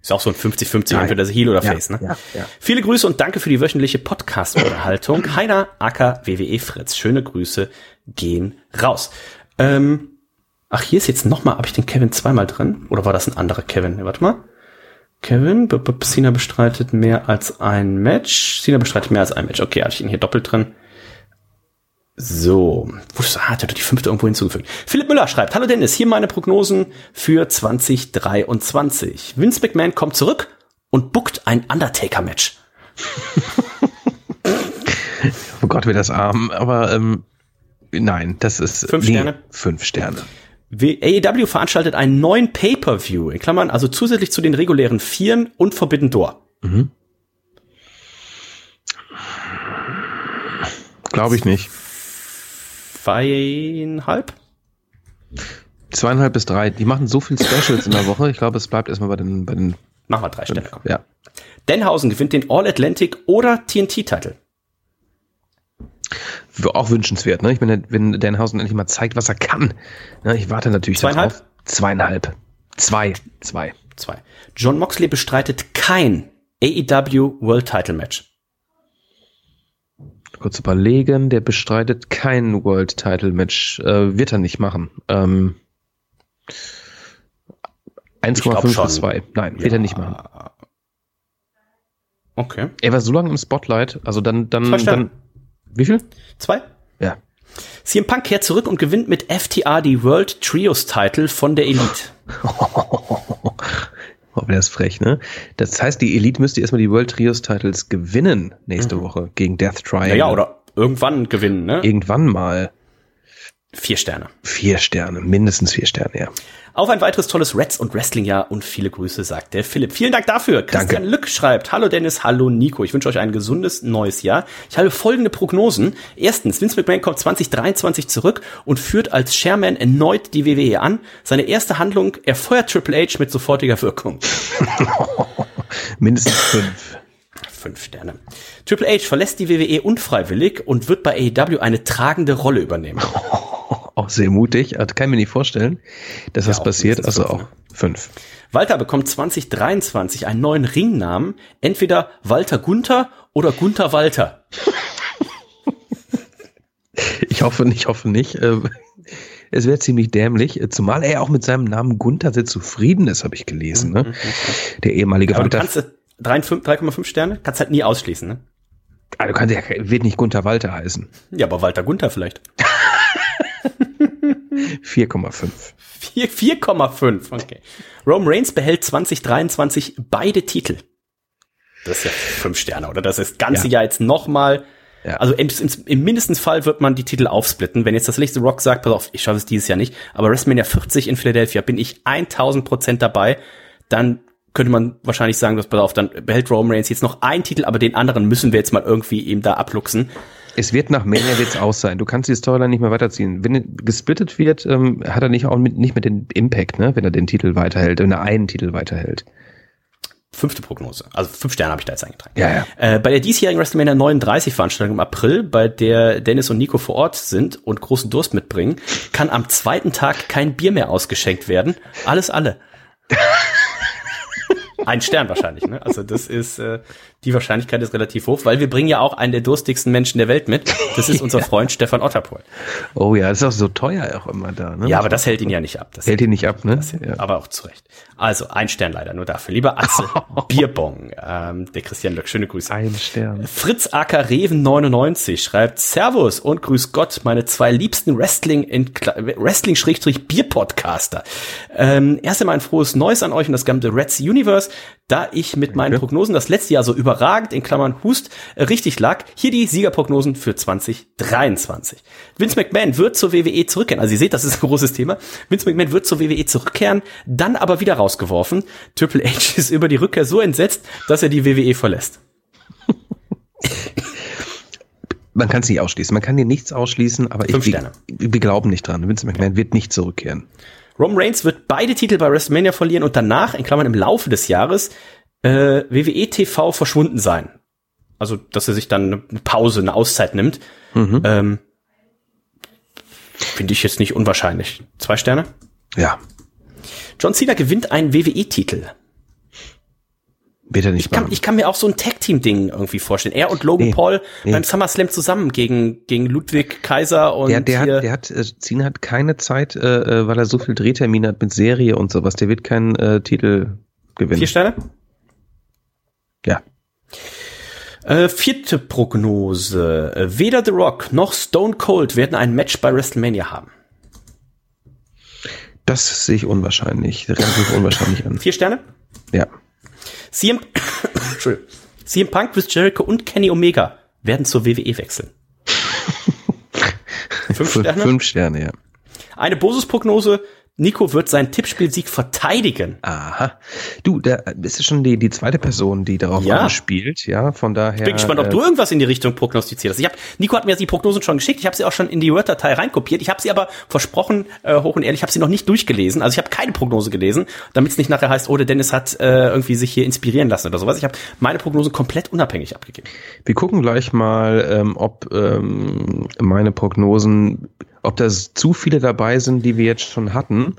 Ist auch so ein 50-50, Drei. entweder Heel oder Ja, Face, ne? ja, ja. Viele Grüße und danke für die wöchentliche Podcast-Unterhaltung. Heiner, Acker, WWE Fritz. Schöne Grüße gehen raus. Ähm, ach, hier ist jetzt nochmal, habe ich den Kevin zweimal drin? Oder war das ein anderer Kevin? Nee, warte mal. Kevin, b -b Cena bestreitet mehr als ein Match. Cena bestreitet mehr als ein Match. Okay, hatte ich ihn hier doppelt drin. So, wo ist, ah, hat er die fünfte irgendwo hinzugefügt. Philipp Müller schreibt, Hallo Dennis, hier meine Prognosen für 2023. Vince McMahon kommt zurück und bookt ein Undertaker-Match. Oh Gott, wird das arm, aber ähm, nein, das ist Fünf Sterne? Fünf Sterne. AEW veranstaltet einen neuen Pay-Per-View, in Klammern, also zusätzlich zu den regulären Vieren und Forbidden Door. Glaube ich nicht. Zweieinhalb? Zweieinhalb bis drei. Die machen so viel Specials in der Woche. Ich glaube, es bleibt erstmal bei den, bei den Machen wir drei Sterne. Komm. ja. Denhausen gewinnt den All-Atlantic oder TNT-Titel. Auch wünschenswert, ne? Ich meine, wenn Danhausen endlich mal zeigt, was er kann. Ne? Ich warte natürlich Zweieinhalb? darauf. Zweieinhalb. Zwei. Zwei. Zwei. John Moxley bestreitet kein AEW World Title Match. Kurz überlegen, der bestreitet kein World Title Match. Äh, wird er nicht machen. Ähm, glaub 1,5 schon. bis 2. Nein, wird er nicht machen. Okay. Er war so lange im Spotlight, also dann, dann, dann, wie viel? Zwei. Ja. CM Punk kehrt zurück und gewinnt mit FTR die World Trios Title von der Elite. Oh, wäre das frech, ne? Das heißt, die Elite müsste erstmal die World Trios Titles gewinnen nächste Woche gegen Death Triangle. Naja, oder irgendwann gewinnen, ne? Irgendwann mal. Vier Sterne. Vier Sterne, mindestens vier Sterne, ja. Auf ein weiteres tolles Reds- und Wrestling-Jahr und viele Grüße, sagt der Philipp. Vielen Dank dafür. Christian Danke. Lück schreibt, Hallo Dennis, hallo Nico. Ich wünsche euch ein gesundes neues Jahr. Ich habe folgende Prognosen. Erstens, Vince McMahon kommt 2023 zurück und führt als Chairman erneut die WWE an. Seine erste Handlung, er feuert Triple H mit sofortiger Wirkung. Mindestens fünf. Fünf Sterne. Triple H verlässt die WWE unfreiwillig und wird bei AEW eine tragende Rolle übernehmen. Auch sehr mutig. Also kann ich mir nicht vorstellen, dass das auch passiert. Also fünf, auch fünf. Walter bekommt 2023 einen neuen Ringnamen, entweder Walter Gunther oder Gunther Walter. Ich hoffe nicht, ich hoffe nicht. Äh, Es wäre ziemlich dämlich, äh, zumal er auch mit seinem Namen Gunther sehr zufrieden ist, habe ich gelesen. Ne? Der ehemalige Aber du Walter. kannst äh, 3,5 3,5 Sterne, kannst halt nie ausschließen, ne? Ah, du kannst ja, wird nicht Gunther Walter heißen. Ja, aber Walter Gunther vielleicht. 4,5. 4 4,5, okay. Rome Reigns behält 2023 beide Titel. Das ist ja fünf Sterne, oder? Das ist das ganze Ja. Jahr jetzt nochmal Ja. Also im, im, im mindestens Fall wird man die Titel aufsplitten. Wenn jetzt das nächste Rock sagt, pass auf, ich schaffe es dieses Jahr nicht, aber WrestleMania 40 in Philadelphia bin ich 1000 Prozent dabei, dann könnte man wahrscheinlich sagen, dass pass auf, dann behält Roman Reigns jetzt noch einen Titel, aber den anderen müssen wir jetzt mal irgendwie ihm da abluchsen. Es wird nach Mania wird's aus sein. Du kannst die Storyline nicht mehr weiterziehen. Wenn gesplittet wird, ähm, hat er nicht auch mit, nicht mit dem Impact, ne? Wenn er den Titel weiterhält, wenn er einen Titel weiterhält. Fünfte Prognose. Also fünf Sterne habe ich da jetzt eingetragen. Ja, ja. Äh, bei der diesjährigen WrestleMania 39 Veranstaltung im April, bei der Dennis und Nico vor Ort sind und großen Durst mitbringen, kann am zweiten Tag kein Bier mehr ausgeschenkt werden. Alles alle. Ein Stern wahrscheinlich, ne? Also das ist äh, die Wahrscheinlichkeit ist relativ hoch, weil wir bringen ja auch einen der durstigsten Menschen der Welt mit. Das ist unser Freund Stefan Otterpohl. Oh ja, ist auch so teuer auch immer da, ne? Ja, aber das hält ihn ja nicht ab. Das hält ihn nicht ab, ne? Das, Ja. Aber auch zu Recht. Also ein Stern leider nur dafür. Lieber Atze, Bierbong, ähm, der Christian Löck, schöne Grüße. Ein Stern. Fritz Acker Reven 99 schreibt Servus und grüß Gott, meine zwei liebsten Wrestling in Wrestling Bier Podcaster. Ähm, erst einmal ein frohes Neues an euch und das gesamte Reds Universe, da ich mit meinen Prognosen das letzte Jahr so überragend in Klammern Hust äh, richtig lag. Hier die Siegerprognosen für 2023. Vince McMahon wird zur WWE zurückkehren. Also ihr seht, das ist ein großes Thema. Vince McMahon wird zur WWE zurückkehren, dann aber wieder rausgeworfen. Triple H ist über die Rückkehr so entsetzt, dass er die WWE verlässt. Man kann es nicht ausschließen. Man kann dir nichts ausschließen, aber Fünf ich, wir, wir glauben nicht dran. Vince McMahon wird nicht zurückkehren. Roman Reigns wird beide Titel bei WrestleMania verlieren und danach, in Klammern im Laufe des Jahres, äh, WWE TV verschwunden sein. Also, dass er sich dann eine Pause, eine Auszeit nimmt. Ähm, Finde ich jetzt nicht unwahrscheinlich. Zwei Sterne. Ja, John Cena gewinnt einen WWE-Titel. Er nicht Ich kann, machen. ich kann mir auch so ein Tag-Team-Ding irgendwie vorstellen. Er und Logan Nee, Paul nee. beim SummerSlam zusammen gegen, gegen Ludwig Kaiser und der, der hier, hat, der hat, äh, Cena hat keine Zeit, äh, äh, weil er so viel Drehtermine hat mit Serie und sowas. Der wird keinen äh, Titel gewinnen. vier Sterne. Ja. Äh, vierte Prognose. Äh, Weder The Rock noch Stone Cold werden ein Match bei WrestleMania haben. Das sehe ich unwahrscheinlich, relativ unwahrscheinlich an. Vier Sterne. Ja. CM. CM Punk, Chris Jericho und Kenny Omega werden zur WWE wechseln. Fünf Fünf, Sterne. fünf Sterne, ja. Eine Bosus-Prognose. Nico wird seinen Tippspielsieg verteidigen. Aha. Du, da ist schon die, die zweite Person, die darauf Ja. anspielt, ja, von daher. Bin gespannt, ob äh, du irgendwas in die Richtung prognostiziert hast. Ich hab, Nico hat mir die Prognosen schon geschickt. Ich habe sie auch schon in die Word-Datei reinkopiert. Ich habe sie aber versprochen, äh, hoch und ehrlich, ich habe sie noch nicht durchgelesen. Also ich habe keine Prognose gelesen, damit es nicht nachher heißt, oh, der Dennis hat äh, irgendwie sich hier inspirieren lassen oder sowas. Ich habe meine Prognosen komplett unabhängig abgegeben. Wir gucken gleich mal, ähm, ob ähm, meine Prognosen, ob da zu viele dabei sind, die wir jetzt schon hatten.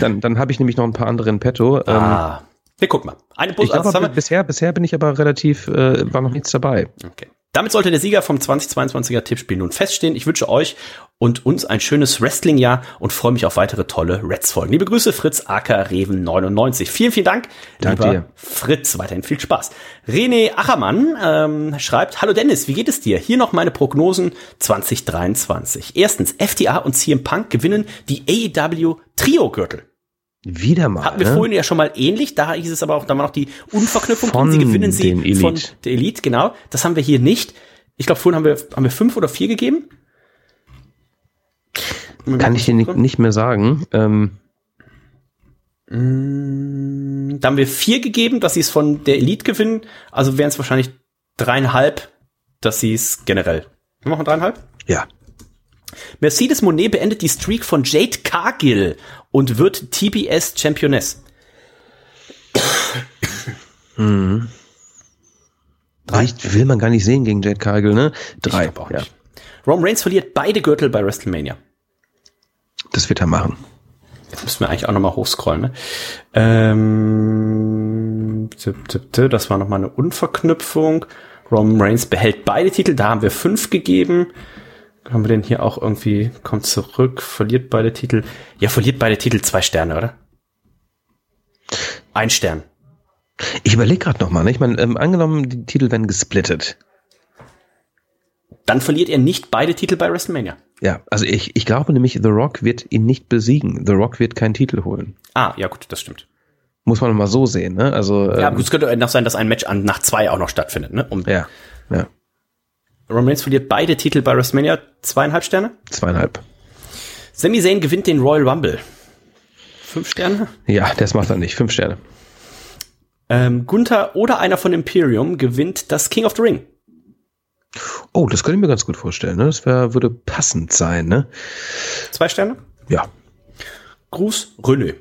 Dann, dann habe ich nämlich noch ein paar andere in petto. Ähm, ah, wir gucken mal. Eine ich Bus also, bisher, bisher bin ich aber relativ, äh, war noch nichts dabei. Okay. Damit sollte der Sieger vom 2022er Tippspiel nun feststehen. Ich wünsche euch und uns ein schönes Wrestling-Jahr und freue mich auf weitere tolle Reds-Folgen. Liebe Grüße, Fritz Acker Reven 99. Vielen, vielen Dank, Dank lieber dir. Fritz. Weiterhin viel Spaß. René Achermann ähm, schreibt, Hallo Dennis, wie geht es dir? Hier noch meine Prognosen 2023. Erstens, FTA und CM Punk gewinnen die AEW Trio-Gürtel. Wieder mal. Hatten wir ne? vorhin ja schon mal ähnlich, da hieß es aber auch, da war noch die Unverknüpfung Von. Sie gewinnen sie den Elite. von der Elite, genau. Das haben wir hier nicht. Ich glaube, vorhin haben wir, haben wir fünf oder vier gegeben. Kann ich dir nicht, nicht mehr sagen. Ähm, Da haben wir vier gegeben, dass sie es von der Elite gewinnen. Also wären es wahrscheinlich dreieinhalb, dass sie es generell. Wir machen dreieinhalb? ja. Mercedes Monet beendet die Streak von Jade Cargill und wird TBS Championess. Reicht, will man gar nicht sehen gegen Jade Cargill, ne? Drei. Ich auch ja. nicht. Roman Reigns verliert beide Gürtel bei WrestleMania. Das wird er machen. Jetzt müssen wir eigentlich auch nochmal hochscrollen. Ne? Ähm, das war nochmal eine Unverknüpfung. Roman Reigns behält beide Titel, da haben wir fünf gegeben. Haben wir denn hier auch irgendwie, kommt zurück, verliert beide Titel. Ja, verliert beide Titel zwei Sterne, oder? Ein Stern. Ich überlege gerade nochmal, ne? Ich meine, ähm, angenommen, die Titel werden gesplittet. Dann verliert er nicht beide Titel bei WrestleMania. Ja, also ich, ich glaube nämlich, The Rock wird ihn nicht besiegen. The Rock wird keinen Titel holen. Ah, ja gut, das stimmt. Muss man mal so sehen, ne? Also, Ja, ähm, gut, es könnte noch sein, dass ein Match an nach zwei auch noch stattfindet, ne? Um, ja, ja. Roman Reigns verliert beide Titel bei WrestleMania. Zweieinhalb Sterne. Zweieinhalb. Sami Zayn gewinnt den Royal Rumble. Fünf Sterne. Ja, das macht er nicht. Fünf Sterne. Ähm, Gunther oder einer von Imperium gewinnt das King of the Ring. Oh, das könnte ich mir ganz gut vorstellen. Ne? Das wär, würde passend sein. Ne? Zwei Sterne. Ja. Gruß, René.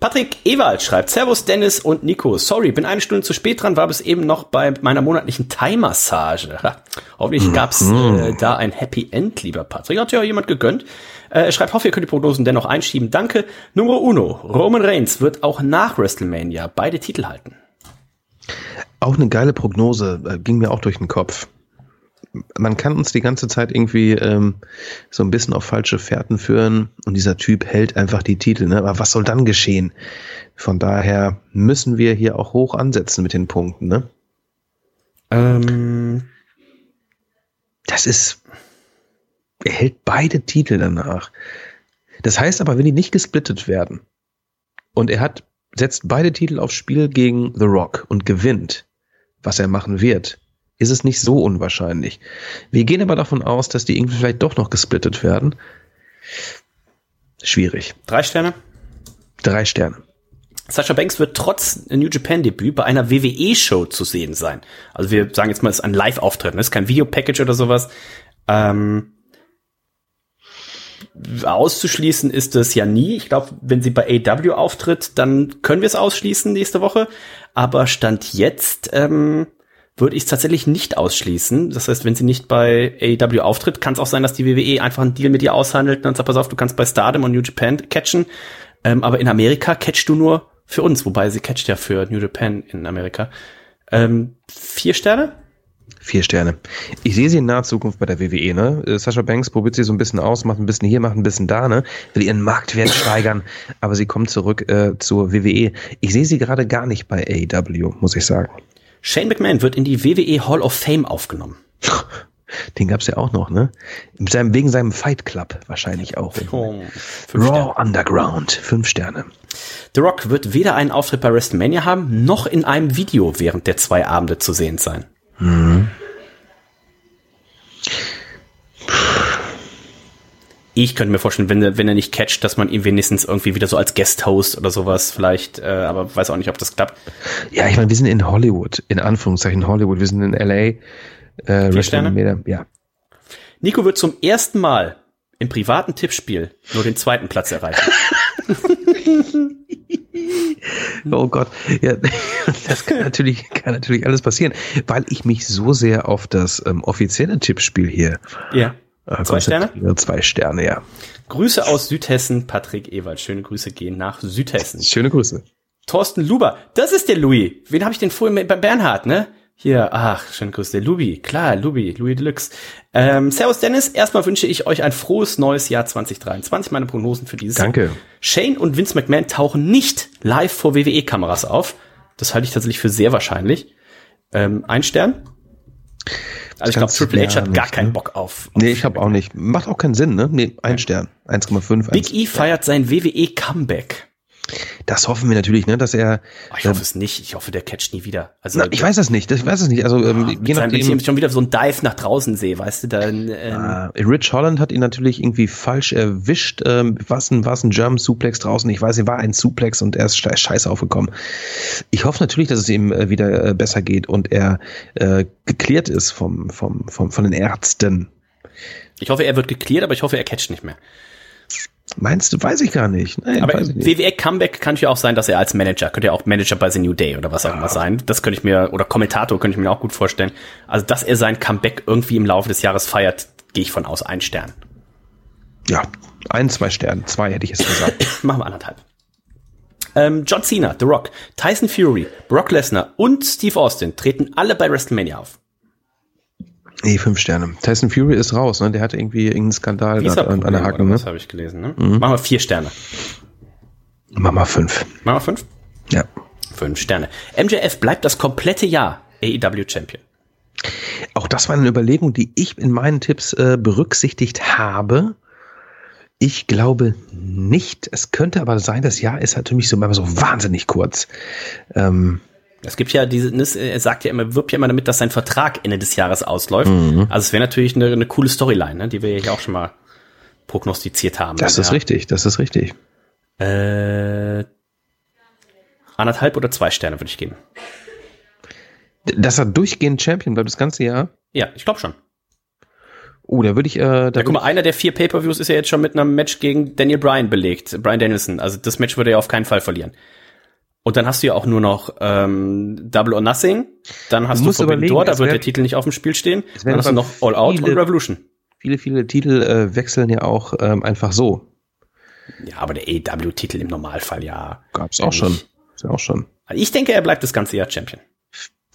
Patrick Ewald schreibt, Servus Dennis und Nico. Sorry, bin eine Stunde zu spät dran, war bis eben noch bei meiner monatlichen Thai-Massage. Ha, Hoffentlich gab's äh, da ein Happy End, lieber Patrick. Hat ja jemand gegönnt. Äh, er schreibt, hoffe, ihr könnt die Prognosen dennoch einschieben. Danke. Nummer uno. Roman Reigns wird auch nach WrestleMania beide Titel halten. Auch eine geile Prognose, äh, ging mir auch durch den Kopf. Man kann uns die ganze Zeit irgendwie ähm, so ein bisschen auf falsche Fährten führen und dieser Typ hält einfach die Titel. Ne? Aber was soll dann geschehen? Von daher müssen wir hier auch hoch ansetzen mit den Punkten. Ne? Ähm, Das ist, er hält beide Titel danach. Das heißt aber, wenn die nicht gesplittet werden und er hat, setzt beide Titel aufs Spiel gegen The Rock und gewinnt, was er machen wird, ist es nicht so unwahrscheinlich. Wir gehen aber davon aus, dass die irgendwie vielleicht doch noch gesplittet werden. Schwierig. drei Sterne. Drei Sterne. Sascha Banks wird trotz New Japan Debüt bei einer WWE-Show zu sehen sein. Also wir sagen jetzt mal, es ist ein Live-Auftritt, es ist kein Videopackage oder sowas. Ähm, auszuschließen ist es ja nie. Ich glaube, wenn sie bei AW auftritt, dann können wir es ausschließen nächste Woche. Aber Stand jetzt ähm, würde ich es tatsächlich nicht ausschließen. Das heißt, wenn sie nicht bei AEW auftritt, kann es auch sein, dass die WWE einfach einen Deal mit ihr aushandelt und dann sagt, pass auf, du kannst bei Stardom und New Japan catchen. Ähm, aber in Amerika catchst du nur für uns, wobei sie catcht ja für New Japan in Amerika. Ähm, vier Sterne? Vier Sterne. Ich sehe sie in naher Zukunft bei der WWE, ne? Äh, Sascha Banks probiert sie so ein bisschen aus, macht ein bisschen hier, macht ein bisschen da, ne? Will ihren Marktwert steigern, aber sie kommt zurück äh, zur WWE. Ich sehe sie gerade gar nicht bei AEW, muss ich sagen. Shane McMahon wird in die WWE Hall of Fame aufgenommen. Den gab's ja auch noch, ne? Seinem, wegen seinem Fight Club wahrscheinlich auch. Fünf Raw Sterne. Underground, fünf Sterne. The Rock wird weder einen Auftritt bei WrestleMania haben, noch in einem Video während der zwei Abende zu sehen sein. Ich könnte mir vorstellen, wenn er, wenn er nicht catcht, dass man ihn wenigstens irgendwie wieder so als Guest-Host oder sowas vielleicht, äh, aber weiß auch nicht, ob das klappt. Ja, ich meine, wir sind in Hollywood, in Anführungszeichen Hollywood, wir sind in LA. Äh, WrestleMania, Ja. Nico wird zum ersten Mal im privaten Tippspiel nur den zweiten Platz erreichen. Oh Gott, ja, das kann natürlich, kann natürlich alles passieren, weil ich mich so sehr auf das ähm, offizielle Tippspiel hier Ja. Äh, Zwei Sterne? Zwei Sterne, ja. Grüße aus Südhessen, Patrick Ewald. Schöne Grüße gehen nach Südhessen. Schöne Grüße. Thorsten Luber, das ist der Louis. Wen habe ich denn vorhin mit, bei Bernhard, ne? Hier, ach, schöne Grüße, der Lubi, klar, Lubi, Louis Deluxe. Ähm, Servus Dennis, erstmal wünsche ich euch ein frohes neues Jahr 2023. Meine Prognosen für dieses Danke. Jahr. Shane und Vince McMahon tauchen nicht live vor WWE-Kameras auf. Das halte ich tatsächlich für sehr wahrscheinlich. Ähm, ein Stern. Also ich glaube, Triple H hat gar nicht, keinen ne? Bock auf. auf Nee, ich habe auch nicht. Macht auch keinen Sinn, ne? Nee, ein Stern. 1,5. Big. E feiert sein WWE-Comeback. Das hoffen wir natürlich, ne? Dass er. Oh, ich hoffe es nicht. Ich hoffe, der catcht nie wieder. Also Na, ich weiß das nicht. Ich weiß es nicht. Also ähm, je Mit seinem, wenn nachdem. ich schon wieder so ein Dive nach draußen sehe, weißt du, dann ähm, Äh, Rich Holland hat ihn natürlich irgendwie falsch erwischt. Ähm, was ein, was ein German Suplex draußen? Ich weiß, er war ein Suplex und er ist sche- scheiße aufgekommen. Ich hoffe natürlich, dass es ihm äh, wieder äh, besser geht und er äh, geklärt ist vom, vom, vom, von den Ärzten. ich hoffe, er wird geklärt, aber ich hoffe, er catcht nicht mehr. Meinst du? Weiß ich gar nicht. Nein, Aber. WWE Comeback kann ja auch sein, dass er als Manager, könnte ja auch Manager bei The New Day oder was auch immer sein. Das könnte ich mir, oder Kommentator könnte ich mir auch gut vorstellen. Also, dass er sein Comeback irgendwie im Laufe des Jahres feiert, gehe ich von aus. Ein Stern. Ja, ein, zwei Sterne. Zwei hätte ich jetzt gesagt. Machen wir anderthalb. Ähm, John Cena, The Rock, Tyson Fury, Brock Lesnar und Steve Austin treten alle bei WrestleMania auf. Nee, fünf Sterne. Tyson Fury ist raus, ne? Der hatte irgendwie irgendeinen Skandal da an, an der Haken, ne? Das habe ich gelesen. Ne? Machen wir vier Sterne. Mama fünf. Machen wir fünf? Ja. Fünf Sterne. MJF bleibt das komplette Jahr AEW Champion. Auch das war eine Überlegung, die ich in meinen Tipps äh, berücksichtigt habe. Ich glaube nicht. Es könnte aber sein, das Jahr ist halt für mich so, immer so wahnsinnig kurz. Ähm, Es gibt ja diese, ne, er sagt ja immer, wirbt ja immer damit, dass sein Vertrag Ende des Jahres ausläuft. Mhm. Also es wäre natürlich eine, eine coole Storyline, ne, die wir ja auch schon mal prognostiziert haben. Das ist ja. richtig, das ist richtig. Äh, anderthalb oder zwei Sterne würde ich geben. Dass er durchgehend Champion bleibt das ganze Jahr. Ja, ich glaube schon. Oh, da würde ich, äh, da Ja, guck mal, einer der vier Pay-Per-Views ist ja jetzt schon mit einem Match gegen Daniel Bryan belegt. Bryan Danielson. Also das Match würde er auf keinen Fall verlieren. Und dann hast du ja auch nur noch ähm, Double or Nothing. Dann hast Du du, Forbidden Door, da wird der Titel nicht auf dem Spiel stehen. Dann hast du noch All Out und viele- Revolution. viele, viele Titel äh, wechseln ja auch ähm, einfach so. Ja, aber der AEW-Titel im Normalfall ja. Gab's auch schon. Ist ja auch schon. Also Ich denke, er bleibt das ganze Jahr Champion.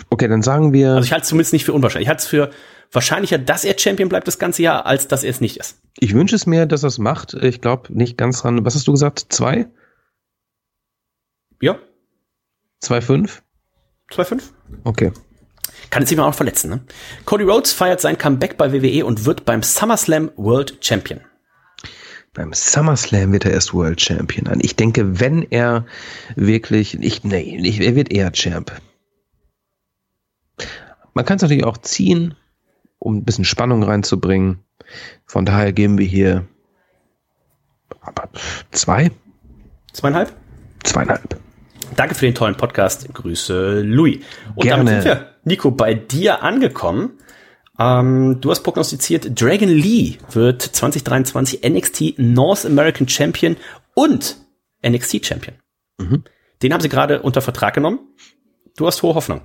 Okay, dann sagen wir, Also ich halte es zumindest nicht für unwahrscheinlich. Ich halte es für wahrscheinlicher, dass er Champion bleibt das ganze Jahr, als dass er es nicht ist. ich wünsche es mir, dass er es macht. Ich glaube nicht ganz dran. Was hast du gesagt? Zwei? Ja, Zwei, fünf? 2-5. Okay. Kann jetzt immer auch verletzen, ne? Cody Rhodes feiert sein Comeback bei WWE und wird beim SummerSlam World Champion. Beim SummerSlam wird er erst World Champion an. Ich denke, wenn er wirklich, ich, nee, ich, er wird eher Champ. Man kann es natürlich auch ziehen, um ein bisschen Spannung reinzubringen. Von daher geben wir hier aber zwei, Zweieinhalb? zweieinhalb. Danke für den tollen Podcast. Grüße, Louis. Und Gerne. damit sind wir, Nico, bei dir angekommen. Ähm, du hast prognostiziert, Dragon Lee wird 2023 NXT North American Champion und NXT Champion. Mhm. Den haben sie gerade unter Vertrag genommen. Du hast hohe Hoffnung.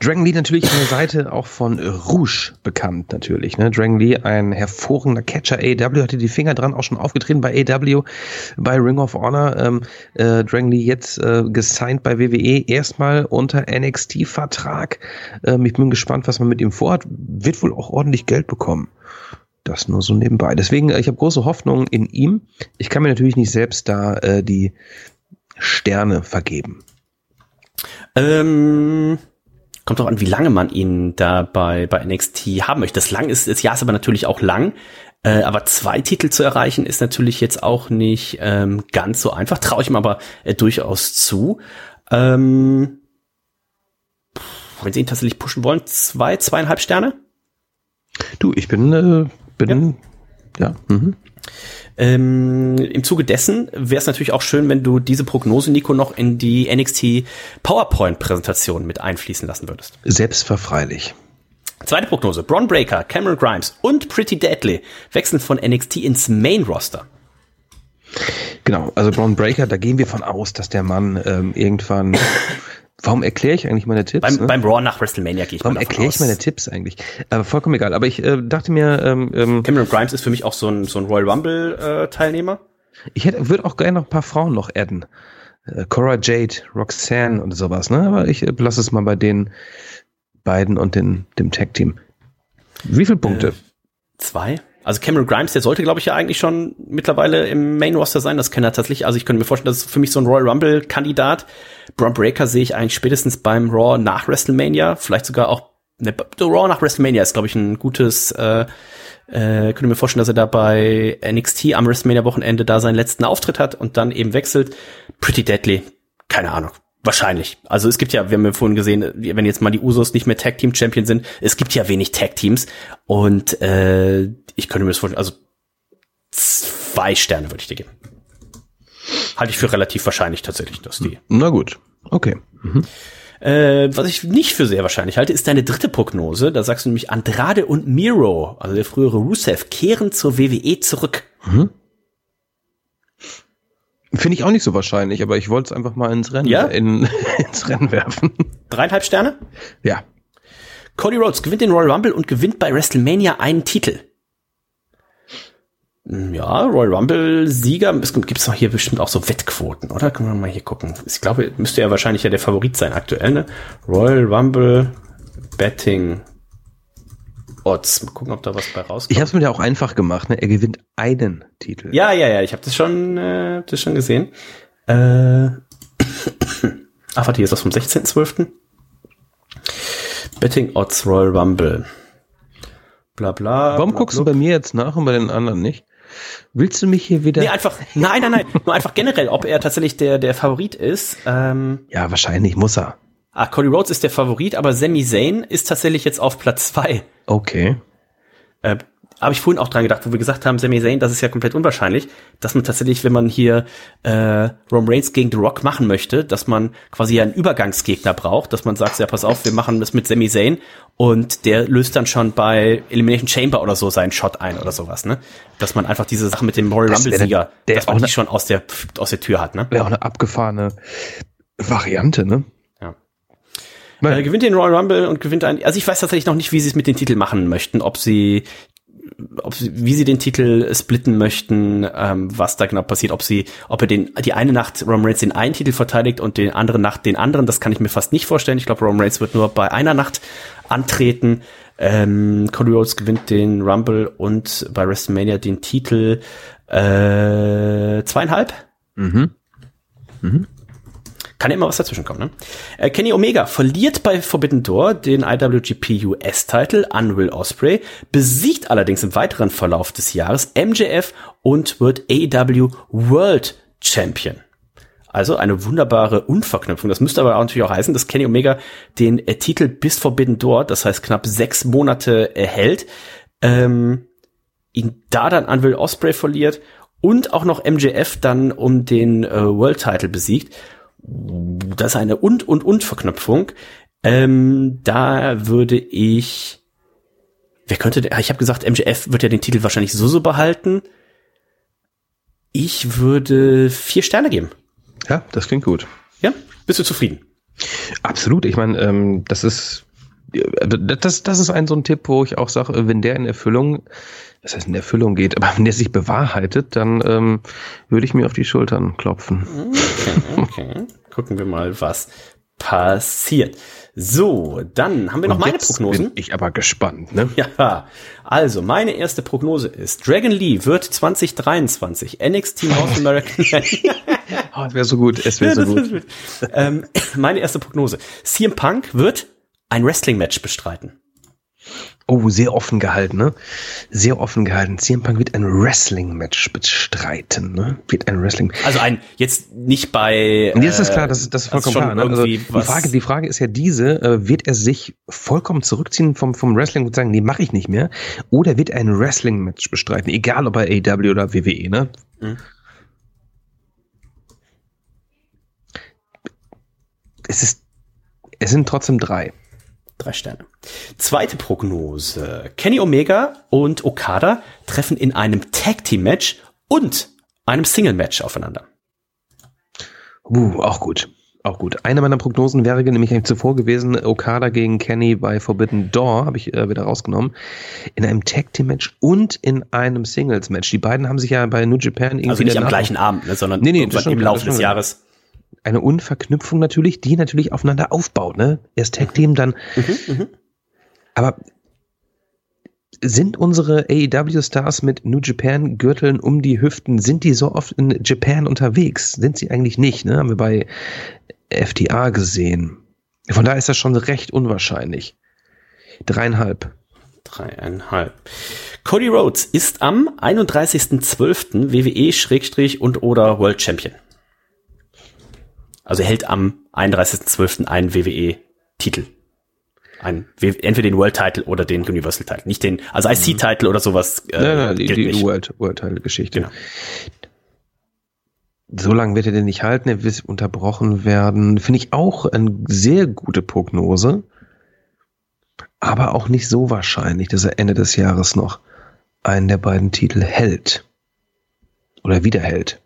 Dragon Lee natürlich an der Seite auch von Rouge bekannt natürlich. Ne? Dragon Lee, ein hervorragender Catcher. AEW hatte die Finger dran, auch schon aufgetreten bei AEW, bei Ring of Honor. Ähm, äh, Dragon Lee jetzt äh, gesigned bei WWE, erstmal unter NXT-Vertrag. Ähm, ich bin gespannt, was man mit ihm vorhat. Wird wohl auch ordentlich Geld bekommen. Das nur so nebenbei. Deswegen, äh, ich habe große Hoffnung in ihm. Ich kann mir natürlich nicht selbst da äh, die Sterne vergeben. Ähm, kommt doch an, wie lange man ihn da bei, bei NXT haben möchte. Das lang ist, das Jahr ist aber natürlich auch lang. Äh, aber zwei Titel zu erreichen ist natürlich jetzt auch nicht ähm, ganz so einfach. Traue ich ihm aber äh, durchaus zu. Ähm, wenn sie ihn tatsächlich pushen wollen, zwei, zweieinhalb Sterne. Du, ich bin, äh, bin, ja, mhm. Ähm, Im Zuge dessen wäre es natürlich auch schön, wenn du diese Prognose, Nico, noch in die NXT PowerPoint-Präsentation mit einfließen lassen würdest. selbstverfreilich. Zweite Prognose. Braun Breaker, Cameron Grimes und Pretty Deadly wechseln von NXT ins Main Roster. Genau, also Braun Breaker, da gehen wir von aus, dass der Mann ähm, irgendwann. Warum erkläre ich eigentlich meine Tipps? Beim, ne? beim Raw nach WrestleMania gehe ich Warum erkläre ich meine Tipps eigentlich? Aber vollkommen egal. Aber ich äh, dachte mir, ähm, ähm, Cameron Grimes ist für mich auch so ein, so ein Royal Rumble äh, Teilnehmer. ich hätte, würde auch gerne noch ein paar Frauen noch adden. Äh, Cora Jade, Roxanne und sowas, ne? Aber ich äh, lasse es mal bei den beiden und den, dem Tag-Team. Wie viele Punkte? Äh, Zwei. Also Cameron Grimes, der sollte, glaube ich, ja eigentlich schon mittlerweile im Main Roster sein. Das kann er tatsächlich. Also ich könnte mir vorstellen, das ist für mich so ein Royal Rumble Kandidat. Braun Breaker sehe ich eigentlich spätestens beim Raw nach WrestleMania. Vielleicht sogar auch, ne, Raw nach WrestleMania ist, glaube ich, ein gutes, äh, äh, könnte mir vorstellen, dass er da bei NXT am WrestleMania Wochenende da seinen letzten Auftritt hat und dann eben wechselt. Pretty Deadly. Keine Ahnung. Wahrscheinlich. Also es gibt ja, wir haben ja vorhin gesehen, wenn jetzt mal die Usos nicht mehr Tag Team Champion sind, es gibt ja wenig Tag Teams und äh, ich könnte mir das vorstellen, also zwei Sterne würde ich dir geben. Halte ich für relativ wahrscheinlich tatsächlich, dass die. Na gut. Okay. Äh, was ich nicht für sehr wahrscheinlich halte, ist deine dritte Prognose. Da sagst du nämlich, Andrade und Miro, also der frühere Rusev, kehren zur WWE zurück. Finde ich auch nicht so wahrscheinlich, aber ich wollte es einfach mal ins Rennen, Ja? in, ins Rennen werfen. Dreieinhalb Sterne? ja. Cody Rhodes gewinnt den Royal Rumble und gewinnt bei WrestleMania einen Titel. Hm, Ja, Royal Rumble Sieger, es gibt es doch hier bestimmt auch so Wettquoten, oder? Können wir mal hier gucken. Ich glaube, müsste ja wahrscheinlich ja der Favorit sein aktuell, ne? Royal Rumble Betting Odds. Mal gucken, ob da was bei rauskommt. Ich habe es mir ja auch einfach gemacht. Ne? Er gewinnt einen Titel. Ja, ja, ja, ich habe das schon, äh, das schon gesehen. Äh, ach, warte, hier ist das vom 16.12. Betting Odds Royal Rumble. Bla bla. Warum bla, guckst bla. du bei mir jetzt nach und bei den anderen nicht? Willst du mich hier wieder? Nee, einfach, nein, nein, nein, nur einfach generell, ob er tatsächlich der, der Favorit ist. Ähm, ja, wahrscheinlich muss er. Ah, Cody Rhodes ist der Favorit, aber Sami Zayn ist tatsächlich jetzt auf Platz zwei. Okay. Äh, habe ich vorhin auch dran gedacht, wo wir gesagt haben, Sami Zayn, das ist ja komplett unwahrscheinlich, dass man tatsächlich, wenn man hier äh, Roman Reigns gegen The Rock machen möchte, dass man quasi einen Übergangsgegner braucht, dass man sagt, ja, pass auf, wir machen das mit Sami Zayn und der löst dann schon bei Elimination Chamber oder so seinen Shot ein oder sowas, ne? Dass man einfach diese Sache mit dem Royal Das wär Rumble Sieger, der- dass man auch die ne- schon aus der aus der Tür hat, ne? Wäre auch eine abgefahrene Variante, ne? Ja. Naja. Äh, gewinnt den Royal Rumble und gewinnt ein. Also ich weiß tatsächlich noch nicht, wie sie es mit den Titel machen möchten, ob sie, ob sie, wie sie den Titel splitten möchten, ähm, was da genau passiert, ob sie, ob er den, die eine Nacht Roman Reigns den einen Titel verteidigt und den andere Nacht den anderen, das kann ich mir fast nicht vorstellen. Ich glaube, Roman Reigns wird nur bei einer Nacht antreten. Ähm, Cody Rhodes gewinnt den Rumble und bei WrestleMania den Titel äh, zweieinhalb. Mhm. Kann immer was dazwischen kommen, ne? Äh, Kenny Omega verliert bei Forbidden Door den IWGP US-Titel an Will Ospreay, besiegt allerdings im weiteren Verlauf des Jahres MJF und wird AEW World Champion. Also eine wunderbare Unverknüpfung. Das müsste aber auch natürlich auch heißen, dass Kenny Omega den äh, Titel bis Forbidden Door, das heißt knapp sechs Monate erhält, ähm, ihn da dann an Will Ospreay verliert und auch noch MJF dann um den äh, World Title besiegt. Das ist eine und und und Verknüpfung. Ähm, da würde ich Wer könnte der- ich habe gesagt, MJF wird ja den Titel wahrscheinlich so so behalten. Ich würde vier Sterne geben. Ja, das klingt gut. Ja? Bist du zufrieden? Absolut. Ich meine, ähm, das ist das, das ist ein so ein Tipp, wo ich auch sage, wenn der in Erfüllung, das heißt in Erfüllung geht, aber wenn der sich bewahrheitet, dann ähm, würde ich mir auf die Schultern klopfen. Okay. Gucken wir mal, was passiert. So, dann haben wir noch Und meine Prognosen. Bin ich aber gespannt, ne? Ja, also meine erste Prognose ist, Dragon Lee wird 2023 NXT North American Oh, es wäre so gut, es wäre Ja, so gut. ähm, meine erste Prognose. CM Punk wird ein Wrestling-Match bestreiten. Oh, sehr offen gehalten, ne? Sehr offen gehalten. CM Punk wird ein Wrestling-Match bestreiten, ne? Wird ein Wrestling. Also ein, jetzt nicht bei... Nee, das ist klar, das, ist- das ist vollkommen klar. Ne? Also die, Frage, die Frage ist ja diese, äh, wird er sich vollkommen zurückziehen vom, vom Wrestling und sagen, nee, mache ich nicht mehr? Oder wird er ein Wrestling-Match bestreiten? Egal ob er AW oder WWE, ne? Mhm. Es ist, es sind trotzdem drei. Drei Sterne. Zweite Prognose. Kenny Omega und Okada treffen in einem Tag-Team-Match und einem Single-Match aufeinander. Uh, auch gut. Auch gut. Eine meiner Prognosen wäre nämlich eigentlich zuvor gewesen, Okada gegen Kenny bei Forbidden Door, habe ich äh, wieder rausgenommen, in einem Tag Team Match und in einem Singles Match. Die beiden haben sich ja bei New Japan irgendwie Also nicht am gleichen Abend, ne, sondern Nee, nee, schon im Laufe des Jahres. eine Unverknüpfung natürlich, die natürlich aufeinander aufbaut, ne? Erst Tag Team, dann. Aber sind unsere AEW-Stars mit New Japan Gürteln um die Hüften, sind die so oft in Japan unterwegs? Sind sie eigentlich nicht, ne? Haben wir bei FTA gesehen. Von daher ist das schon recht unwahrscheinlich. Dreieinhalb. Dreieinhalb. Cody Rhodes ist am 31.12. WWE Schrägstrich und oder World Champion. Also er hält am 31.12. einen WWE-Titel. Ein, entweder den World Title oder den Universal Title. Nicht den, also IC Title oder sowas. Äh, Nein, nein, die, die. World, World Title Geschichte. Genau. So lange wird er denn nicht halten, er wird unterbrochen werden. Finde ich auch eine sehr gute Prognose. Aber auch nicht so wahrscheinlich, dass er Ende des Jahres noch einen der beiden Titel hält. Oder wiederhält.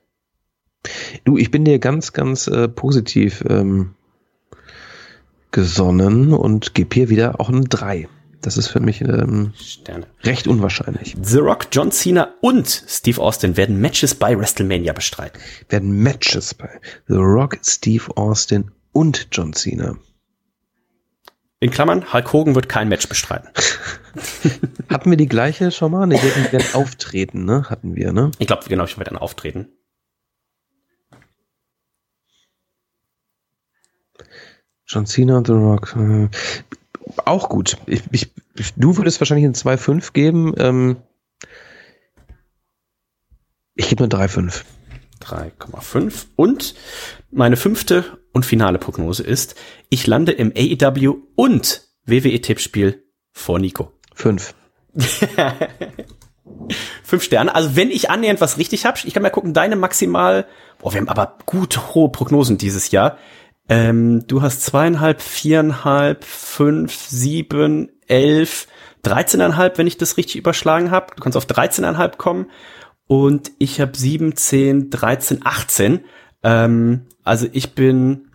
Du, ich bin dir ganz, ganz äh, positiv ähm, gesonnen und gebe hier wieder auch eine 3. Das ist für mich ähm, recht unwahrscheinlich. The Rock, John Cena und Steve Austin werden Matches bei WrestleMania bestreiten. werden Matches bei The Rock, Steve Austin und John Cena. In Klammern, Hulk Hogan wird kein Match bestreiten. Hatten wir die gleiche schon mal? Ne, die werden, die werden auftreten, ne? Hatten wir, ne? Ich glaube, genau, ich werde dann auftreten. John Cena und The Rock. Äh, auch gut. Ich, ich, du würdest wahrscheinlich eine 2,5 geben. Ähm, ich gebe eine 3,5. 3,5. Und meine fünfte und finale Prognose ist, ich lande im AEW und WWE-Tippspiel vor Nico. Fünf. Fünf Sterne. Also wenn ich annähernd was richtig habe, ich kann mal gucken, deine maximal, boah, wir haben aber gut hohe Prognosen dieses Jahr. Ähm, du hast zweieinhalb, viereinhalb, fünf, sieben, elf, dreizehneinhalb, wenn ich das richtig überschlagen habe. Du kannst auf dreizehneinhalb kommen. Und ich habe sieben, zehn, dreizehn, achtzehn. Ähm, also ich bin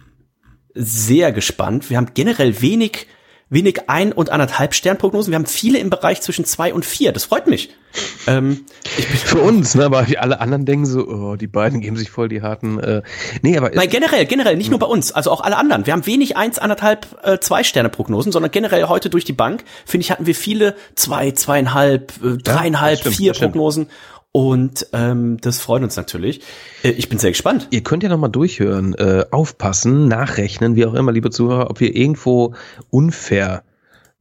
sehr gespannt. Wir haben generell wenig wenig ein- und anderthalb Sternprognosen. Wir haben viele im Bereich zwischen zwei und vier. Das freut mich. Ähm, Für uns, ne, aber alle anderen denken so, oh, die beiden geben sich voll die harten. Äh, nee, aber Nein, generell, generell, nicht nur bei uns, also auch alle anderen. Wir haben wenig eins, anderthalb, äh, zwei Sterne Prognosen, sondern generell heute durch die Bank, finde ich, hatten wir viele zwei, zweieinhalb, äh, dreieinhalb, ja, stimmt, vier Prognosen. Und ähm, das freut uns natürlich. Äh, ich bin sehr gespannt. Ihr könnt ja nochmal durchhören, äh, aufpassen, nachrechnen, wie auch immer, liebe Zuhörer, ob wir irgendwo unfair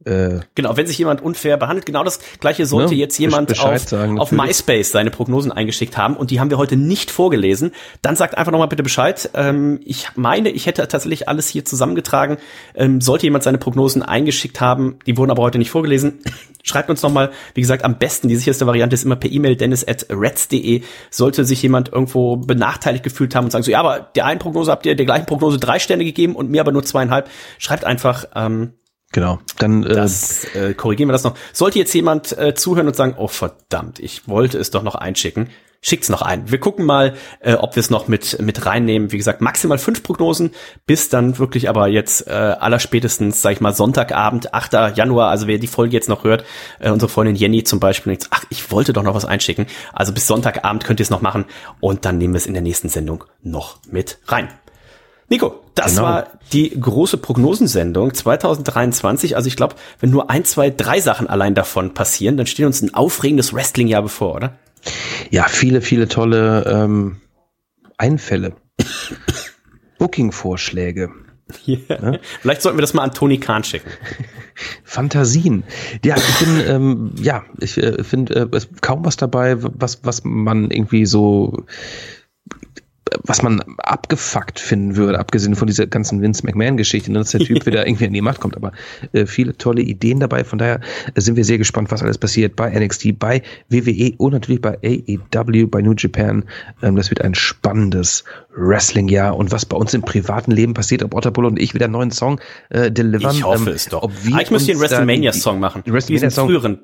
äh, genau, wenn sich jemand unfair behandelt, genau das gleiche sollte ne, jetzt jemand auf, sagen, auf MySpace seine Prognosen eingeschickt haben und die haben wir heute nicht vorgelesen. Dann sagt einfach nochmal bitte Bescheid. Ähm, ich meine, ich hätte tatsächlich alles hier zusammengetragen. Ähm, sollte jemand seine Prognosen eingeschickt haben, die wurden aber heute nicht vorgelesen, schreibt uns nochmal. Wie gesagt, am besten, die sicherste Variante ist immer per E-Mail dennis at reds.de. Sollte sich jemand irgendwo benachteiligt gefühlt haben und sagen so, ja, aber der einen Prognose habt ihr der gleichen Prognose drei Sterne gegeben und mir aber nur zweieinhalb, schreibt einfach, ähm, Genau, dann äh, das, äh, korrigieren wir das noch. Sollte jetzt jemand äh, zuhören und sagen, oh verdammt, ich wollte es doch noch einschicken, schickt's noch ein. Wir gucken mal, äh, ob wir es noch mit mit reinnehmen. Wie gesagt, maximal fünf Prognosen, bis dann wirklich aber jetzt äh, allerspätestens, sag ich mal, Sonntagabend, 8. Januar, also wer die Folge jetzt noch hört, äh, unsere Freundin Jenny zum Beispiel, denkt, ach, ich wollte doch noch was einschicken. Also bis Sonntagabend könnt ihr es noch machen und dann nehmen wir es in der nächsten Sendung noch mit rein. Nico, das genau. war die große Prognosensendung 2023. Also ich glaube, wenn nur ein, zwei, drei Sachen allein davon passieren, dann steht uns ein aufregendes Wrestling-Jahr bevor, oder? Ja, viele, viele tolle ähm, Einfälle. Booking-Vorschläge. Yeah. Ja? Vielleicht sollten wir das mal an Tony Khan schicken. Fantasien. Ja, ich bin, ähm, ja, ich äh, finde äh, kaum was dabei, was, was man irgendwie so was man abgefuckt finden würde, abgesehen von dieser ganzen Vince McMahon-Geschichte, ne, dass der Typ wieder irgendwie in die Macht kommt. Aber äh, viele tolle Ideen dabei. Von daher äh, sind wir sehr gespannt, was alles passiert bei NXT, bei WWE und natürlich bei AEW, bei New Japan. Ähm, das wird ein spannendes Wrestling-Jahr. Und was bei uns im privaten Leben passiert, ob Otterbull und ich wieder einen neuen Song äh, delivern. Ich hoffe ähm, es doch. Ob wir Eigentlich müsst ihr einen WrestleMania-Song machen. WrestleMania-Song. früheren.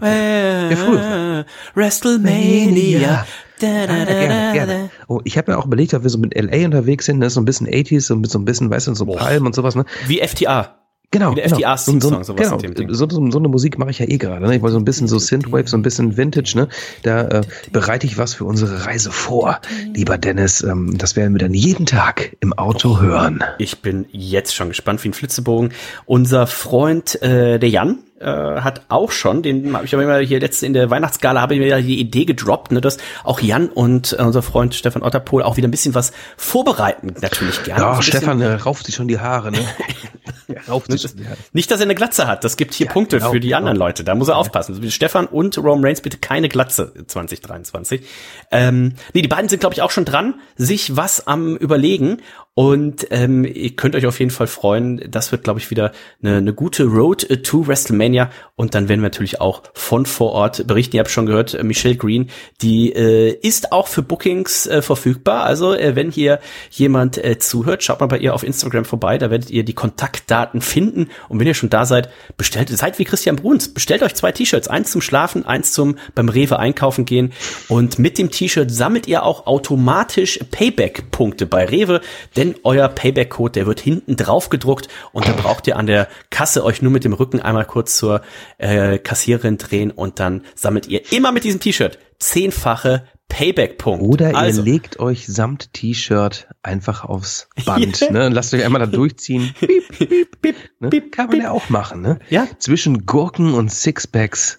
Der frühere. WrestleMania. Da, da, da, gerne, gerne. Oh, ich habe mir auch überlegt, ob wir so mit LA unterwegs sind, ne? so ein bisschen 80s, so, so ein bisschen, weißt du, so Palm und sowas. Ne? Wie FTA. Genau. Wie der genau. FTA-Song, so, so, sowas genau. So, so, so eine Musik mache ich ja eh gerade. Ne? Ich wollte so ein bisschen so Synthwave, so ein bisschen Vintage. Ne? Da äh, bereite ich was für unsere Reise vor, lieber Dennis. Ähm, das werden wir dann jeden Tag im Auto hören. Ich bin jetzt schon gespannt wie ein Flitzebogen. Unser Freund, äh, der Jan, äh, hat auch schon, den habe ich aber immer hier letzte in der Weihnachtsgala habe ich mir ja die Idee gedroppt, ne, dass auch Jan und äh, unser Freund Stefan Otterpohl auch wieder ein bisschen was vorbereiten, natürlich gerne. Ja, Stefan äh, rauft sich schon die Haare, ne? rauft sich die Haare. Nicht, dass er eine Glatze hat, das gibt hier ja, Punkte genau, für die genau. anderen Leute, da muss er aufpassen. Also Stefan und Roman Reigns bitte keine Glatze 2023. Ähm, nee, die beiden sind glaube ich auch schon dran, sich was am überlegen und ähm, ihr könnt euch auf jeden Fall freuen. Das wird, glaube ich, wieder eine, eine gute Road to WrestleMania. Und dann werden wir natürlich auch von vor Ort berichten. Ihr habt schon gehört, äh, Michelle Green, die äh, ist auch für Bookings äh, verfügbar. Also äh, wenn hier jemand äh, zuhört, schaut mal bei ihr auf Instagram vorbei. Da werdet ihr die Kontaktdaten finden. Und wenn ihr schon da seid, bestellt, seid wie Christian Bruns. Bestellt euch zwei T-Shirts. Eins zum Schlafen, eins zum beim Rewe einkaufen gehen. Und mit dem T-Shirt sammelt ihr auch automatisch Payback-Punkte bei Rewe denn euer Payback-Code, der wird hinten drauf gedruckt und dann braucht ihr an der Kasse euch nur mit dem Rücken einmal kurz zur äh, Kassiererin drehen und dann sammelt ihr immer mit diesem T-Shirt zehnfache Payback-Punkt. Oder also. ihr legt euch samt T-Shirt einfach aufs Band ne, und lasst euch einmal da durchziehen. Piep, piep, piep, ne? Kann man ja auch machen. Ne? Ja. Zwischen Gurken und Sixpacks,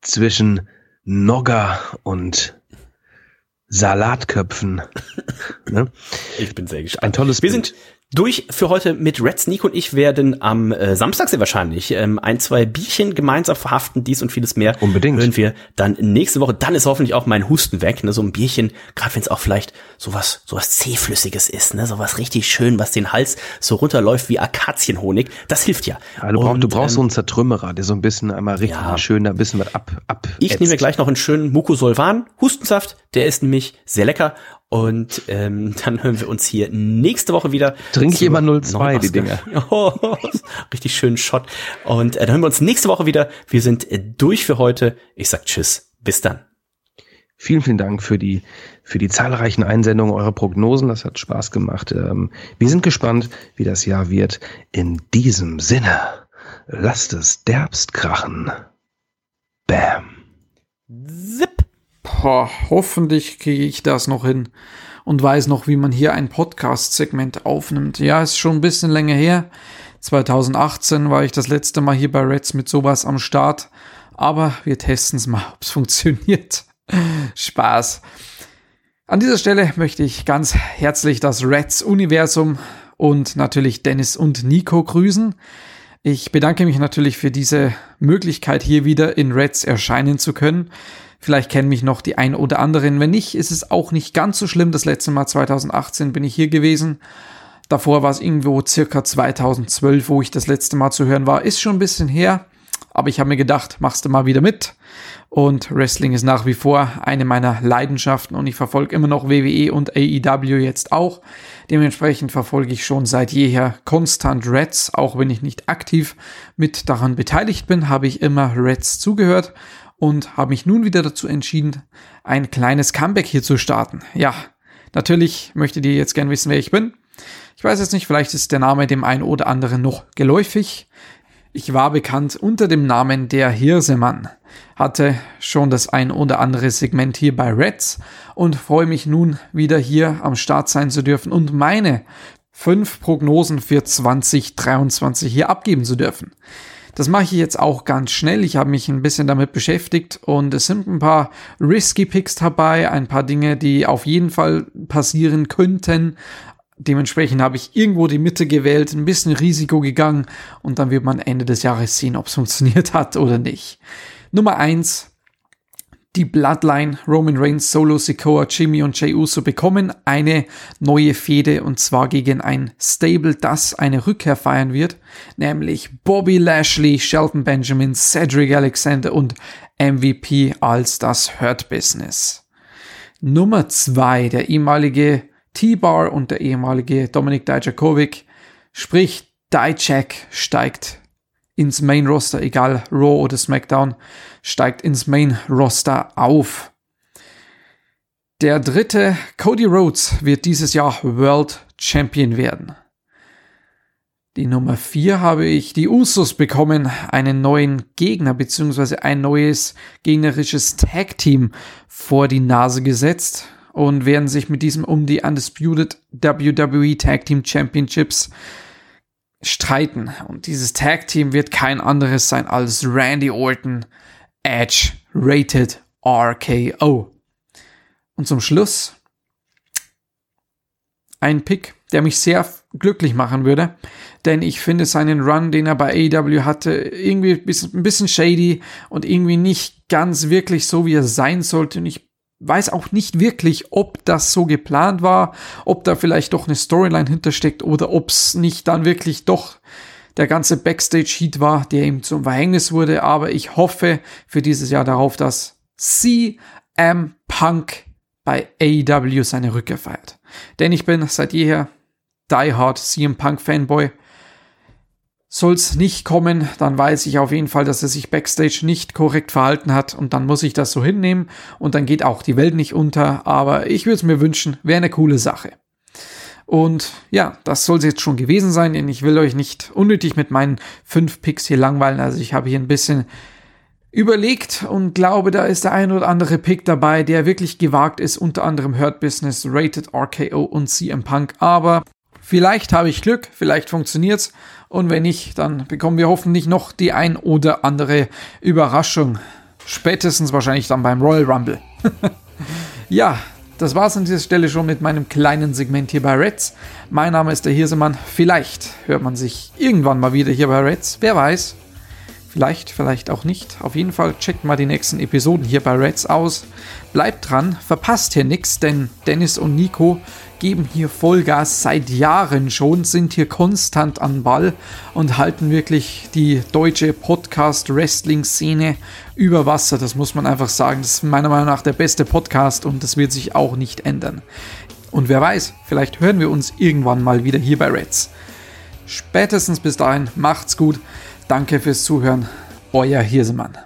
zwischen Nogger und Salatköpfen. ne? Ich bin sehr gespannt. Ein tolles Wir Bild. sind durch für heute mit Reds. Nico und ich werden am äh, Samstag sehr wahrscheinlich ähm, ein, zwei Bierchen gemeinsam verhaften, dies und vieles mehr. Unbedingt. Hören wir dann nächste Woche. Dann ist hoffentlich auch mein Husten weg. Ne? So ein Bierchen, gerade wenn es auch vielleicht sowas, sowas zähflüssiges ist, ne? sowas richtig schön, was den Hals so runterläuft wie Akazienhonig. Das hilft ja. Ja, du, brauch, Und, du brauchst ähm, so einen Zertrümmerer, der so ein bisschen einmal richtig Ja. schön da ein bisschen was ab, ab Ich nehme mir gleich noch einen schönen Mucosolvan Hustensaft. Der ist nämlich sehr lecker. Und ähm, dann hören wir uns hier nächste Woche wieder. Trink ich immer 02, neuen die Ausgabe. Oh, richtig schönen Shot. Und äh, dann hören wir uns nächste Woche wieder. Wir sind äh, durch für heute. Ich sag Tschüss. Bis dann. Vielen, vielen Dank für die, für die zahlreichen Einsendungen, eure Prognosen. Das hat Spaß gemacht. Ähm, wir sind gespannt, wie das Jahr wird. In diesem Sinne, lasst es derbst krachen. Bam. Zip. Boah, hoffentlich kriege ich das noch hin und weiß noch, wie man hier ein Podcast-Segment aufnimmt. Ja, ist schon ein bisschen länger her. 2018 war ich das letzte Mal hier bei Reds mit sowas am Start. Aber wir testen es mal, ob es funktioniert. Spaß. An dieser Stelle möchte ich ganz herzlich das Reds-Universum und natürlich Dennis und Nico grüßen. Ich bedanke mich natürlich für diese Möglichkeit, hier wieder in Reds erscheinen zu können. Vielleicht kennen mich noch die ein oder anderen. Wenn nicht, ist es auch nicht ganz so schlimm. Das letzte Mal 2018 bin ich hier gewesen. Davor war es irgendwo circa 2012, wo ich das letzte Mal zu hören war. Ist schon ein bisschen her. Aber ich habe mir gedacht, machst du mal wieder mit. Und Wrestling ist nach wie vor eine meiner Leidenschaften und ich verfolge immer noch WWE und AEW jetzt auch. Dementsprechend verfolge ich schon seit jeher konstant Reds, auch wenn ich nicht aktiv mit daran beteiligt bin, habe ich immer Reds zugehört und habe mich nun wieder dazu entschieden, ein kleines Comeback hier zu starten. Ja, natürlich möchtet ihr jetzt gern wissen, wer ich bin. Ich weiß jetzt nicht, vielleicht ist der Name dem einen oder anderen noch geläufig. Ich war bekannt unter dem Namen der Hirsemann, hatte schon das ein oder andere Segment hier bei Reds und freue mich nun wieder hier am Start sein zu dürfen und meine fünf Prognosen für 2023 hier abgeben zu dürfen. Das mache ich jetzt auch ganz schnell. Ich habe mich ein bisschen damit beschäftigt und es sind ein paar risky Picks dabei, ein paar Dinge, die auf jeden Fall passieren könnten. Dementsprechend habe ich irgendwo die Mitte gewählt, ein bisschen Risiko gegangen und dann wird man Ende des Jahres sehen, ob es funktioniert hat oder nicht. Nummer eins: Die Bloodline Roman Reigns, Solo Sikoa, Jimmy und Jey Uso bekommen eine neue Fehde und zwar gegen ein Stable, das eine Rückkehr feiern wird, nämlich Bobby Lashley, Shelton Benjamin, Cedric Alexander und MVP als das Hurt Business. Nummer zwei: Der ehemalige T-Bar und der ehemalige Dominik Dijakovic, sprich Dijak steigt ins Main Roster, egal Raw oder SmackDown, steigt ins Main Roster auf. Der dritte, Cody Rhodes, wird dieses Jahr World Champion werden. Die Nummer vier habe ich die Usos bekommen, einen neuen Gegner bzw. ein neues gegnerisches Tag Team vor die Nase gesetzt und werden sich mit diesem um die Undisputed WWE Tag Team Championships streiten. Und dieses Tag Team wird kein anderes sein als Randy Orton, Edge, Rated RKO. Und zum Schluss ein Pick, der mich sehr glücklich machen würde, denn ich finde seinen Run, den er bei AEW hatte, irgendwie ein bisschen shady und irgendwie nicht ganz wirklich so, wie er sein sollte. Und ich weiß auch nicht wirklich, ob das so geplant war, ob da vielleicht doch eine Storyline hintersteckt oder ob es nicht dann wirklich doch der ganze Backstage-Heat war, der ihm zum Verhängnis wurde. Aber ich hoffe für dieses Jahr darauf, dass CM Punk bei AEW seine Rückkehr feiert. Denn ich bin seit jeher Die Hard CM Punk Fanboy. Soll's nicht kommen, dann weiß ich auf jeden Fall, dass er sich backstage nicht korrekt verhalten hat und dann muss ich das so hinnehmen und dann geht auch die Welt nicht unter, aber ich würde es mir wünschen, wäre eine coole Sache. Und ja, das soll es jetzt schon gewesen sein, denn ich will euch nicht unnötig mit meinen fünf Picks hier langweilen. Also ich habe hier ein bisschen überlegt und glaube, da ist der ein oder andere Pick dabei, der wirklich gewagt ist, unter anderem Hurt Business, Rated RKO und CM Punk. Aber vielleicht habe ich Glück, vielleicht funktioniert's und wenn nicht, dann bekommen wir hoffentlich noch die ein oder andere Überraschung. Spätestens wahrscheinlich dann beim Royal Rumble. ja, das war's an dieser Stelle schon mit meinem kleinen Segment hier bei Reds. Mein Name ist der Hirsemann. Vielleicht hört man sich irgendwann mal wieder hier bei Reds. Wer weiß. Vielleicht, vielleicht auch nicht. Auf jeden Fall checkt mal die nächsten Episoden hier bei Reds aus. Bleibt dran, verpasst hier nichts, denn Dennis und Nico geben hier Vollgas seit Jahren schon, sind hier konstant an Ball und halten wirklich die deutsche Podcast-Wrestling-Szene über Wasser. Das muss man einfach sagen. Das ist meiner Meinung nach der beste Podcast und das wird sich auch nicht ändern. Und wer weiß, vielleicht hören wir uns irgendwann mal wieder hier bei Reds. Spätestens bis dahin, macht's gut. Danke fürs Zuhören. Euer Hirsemann.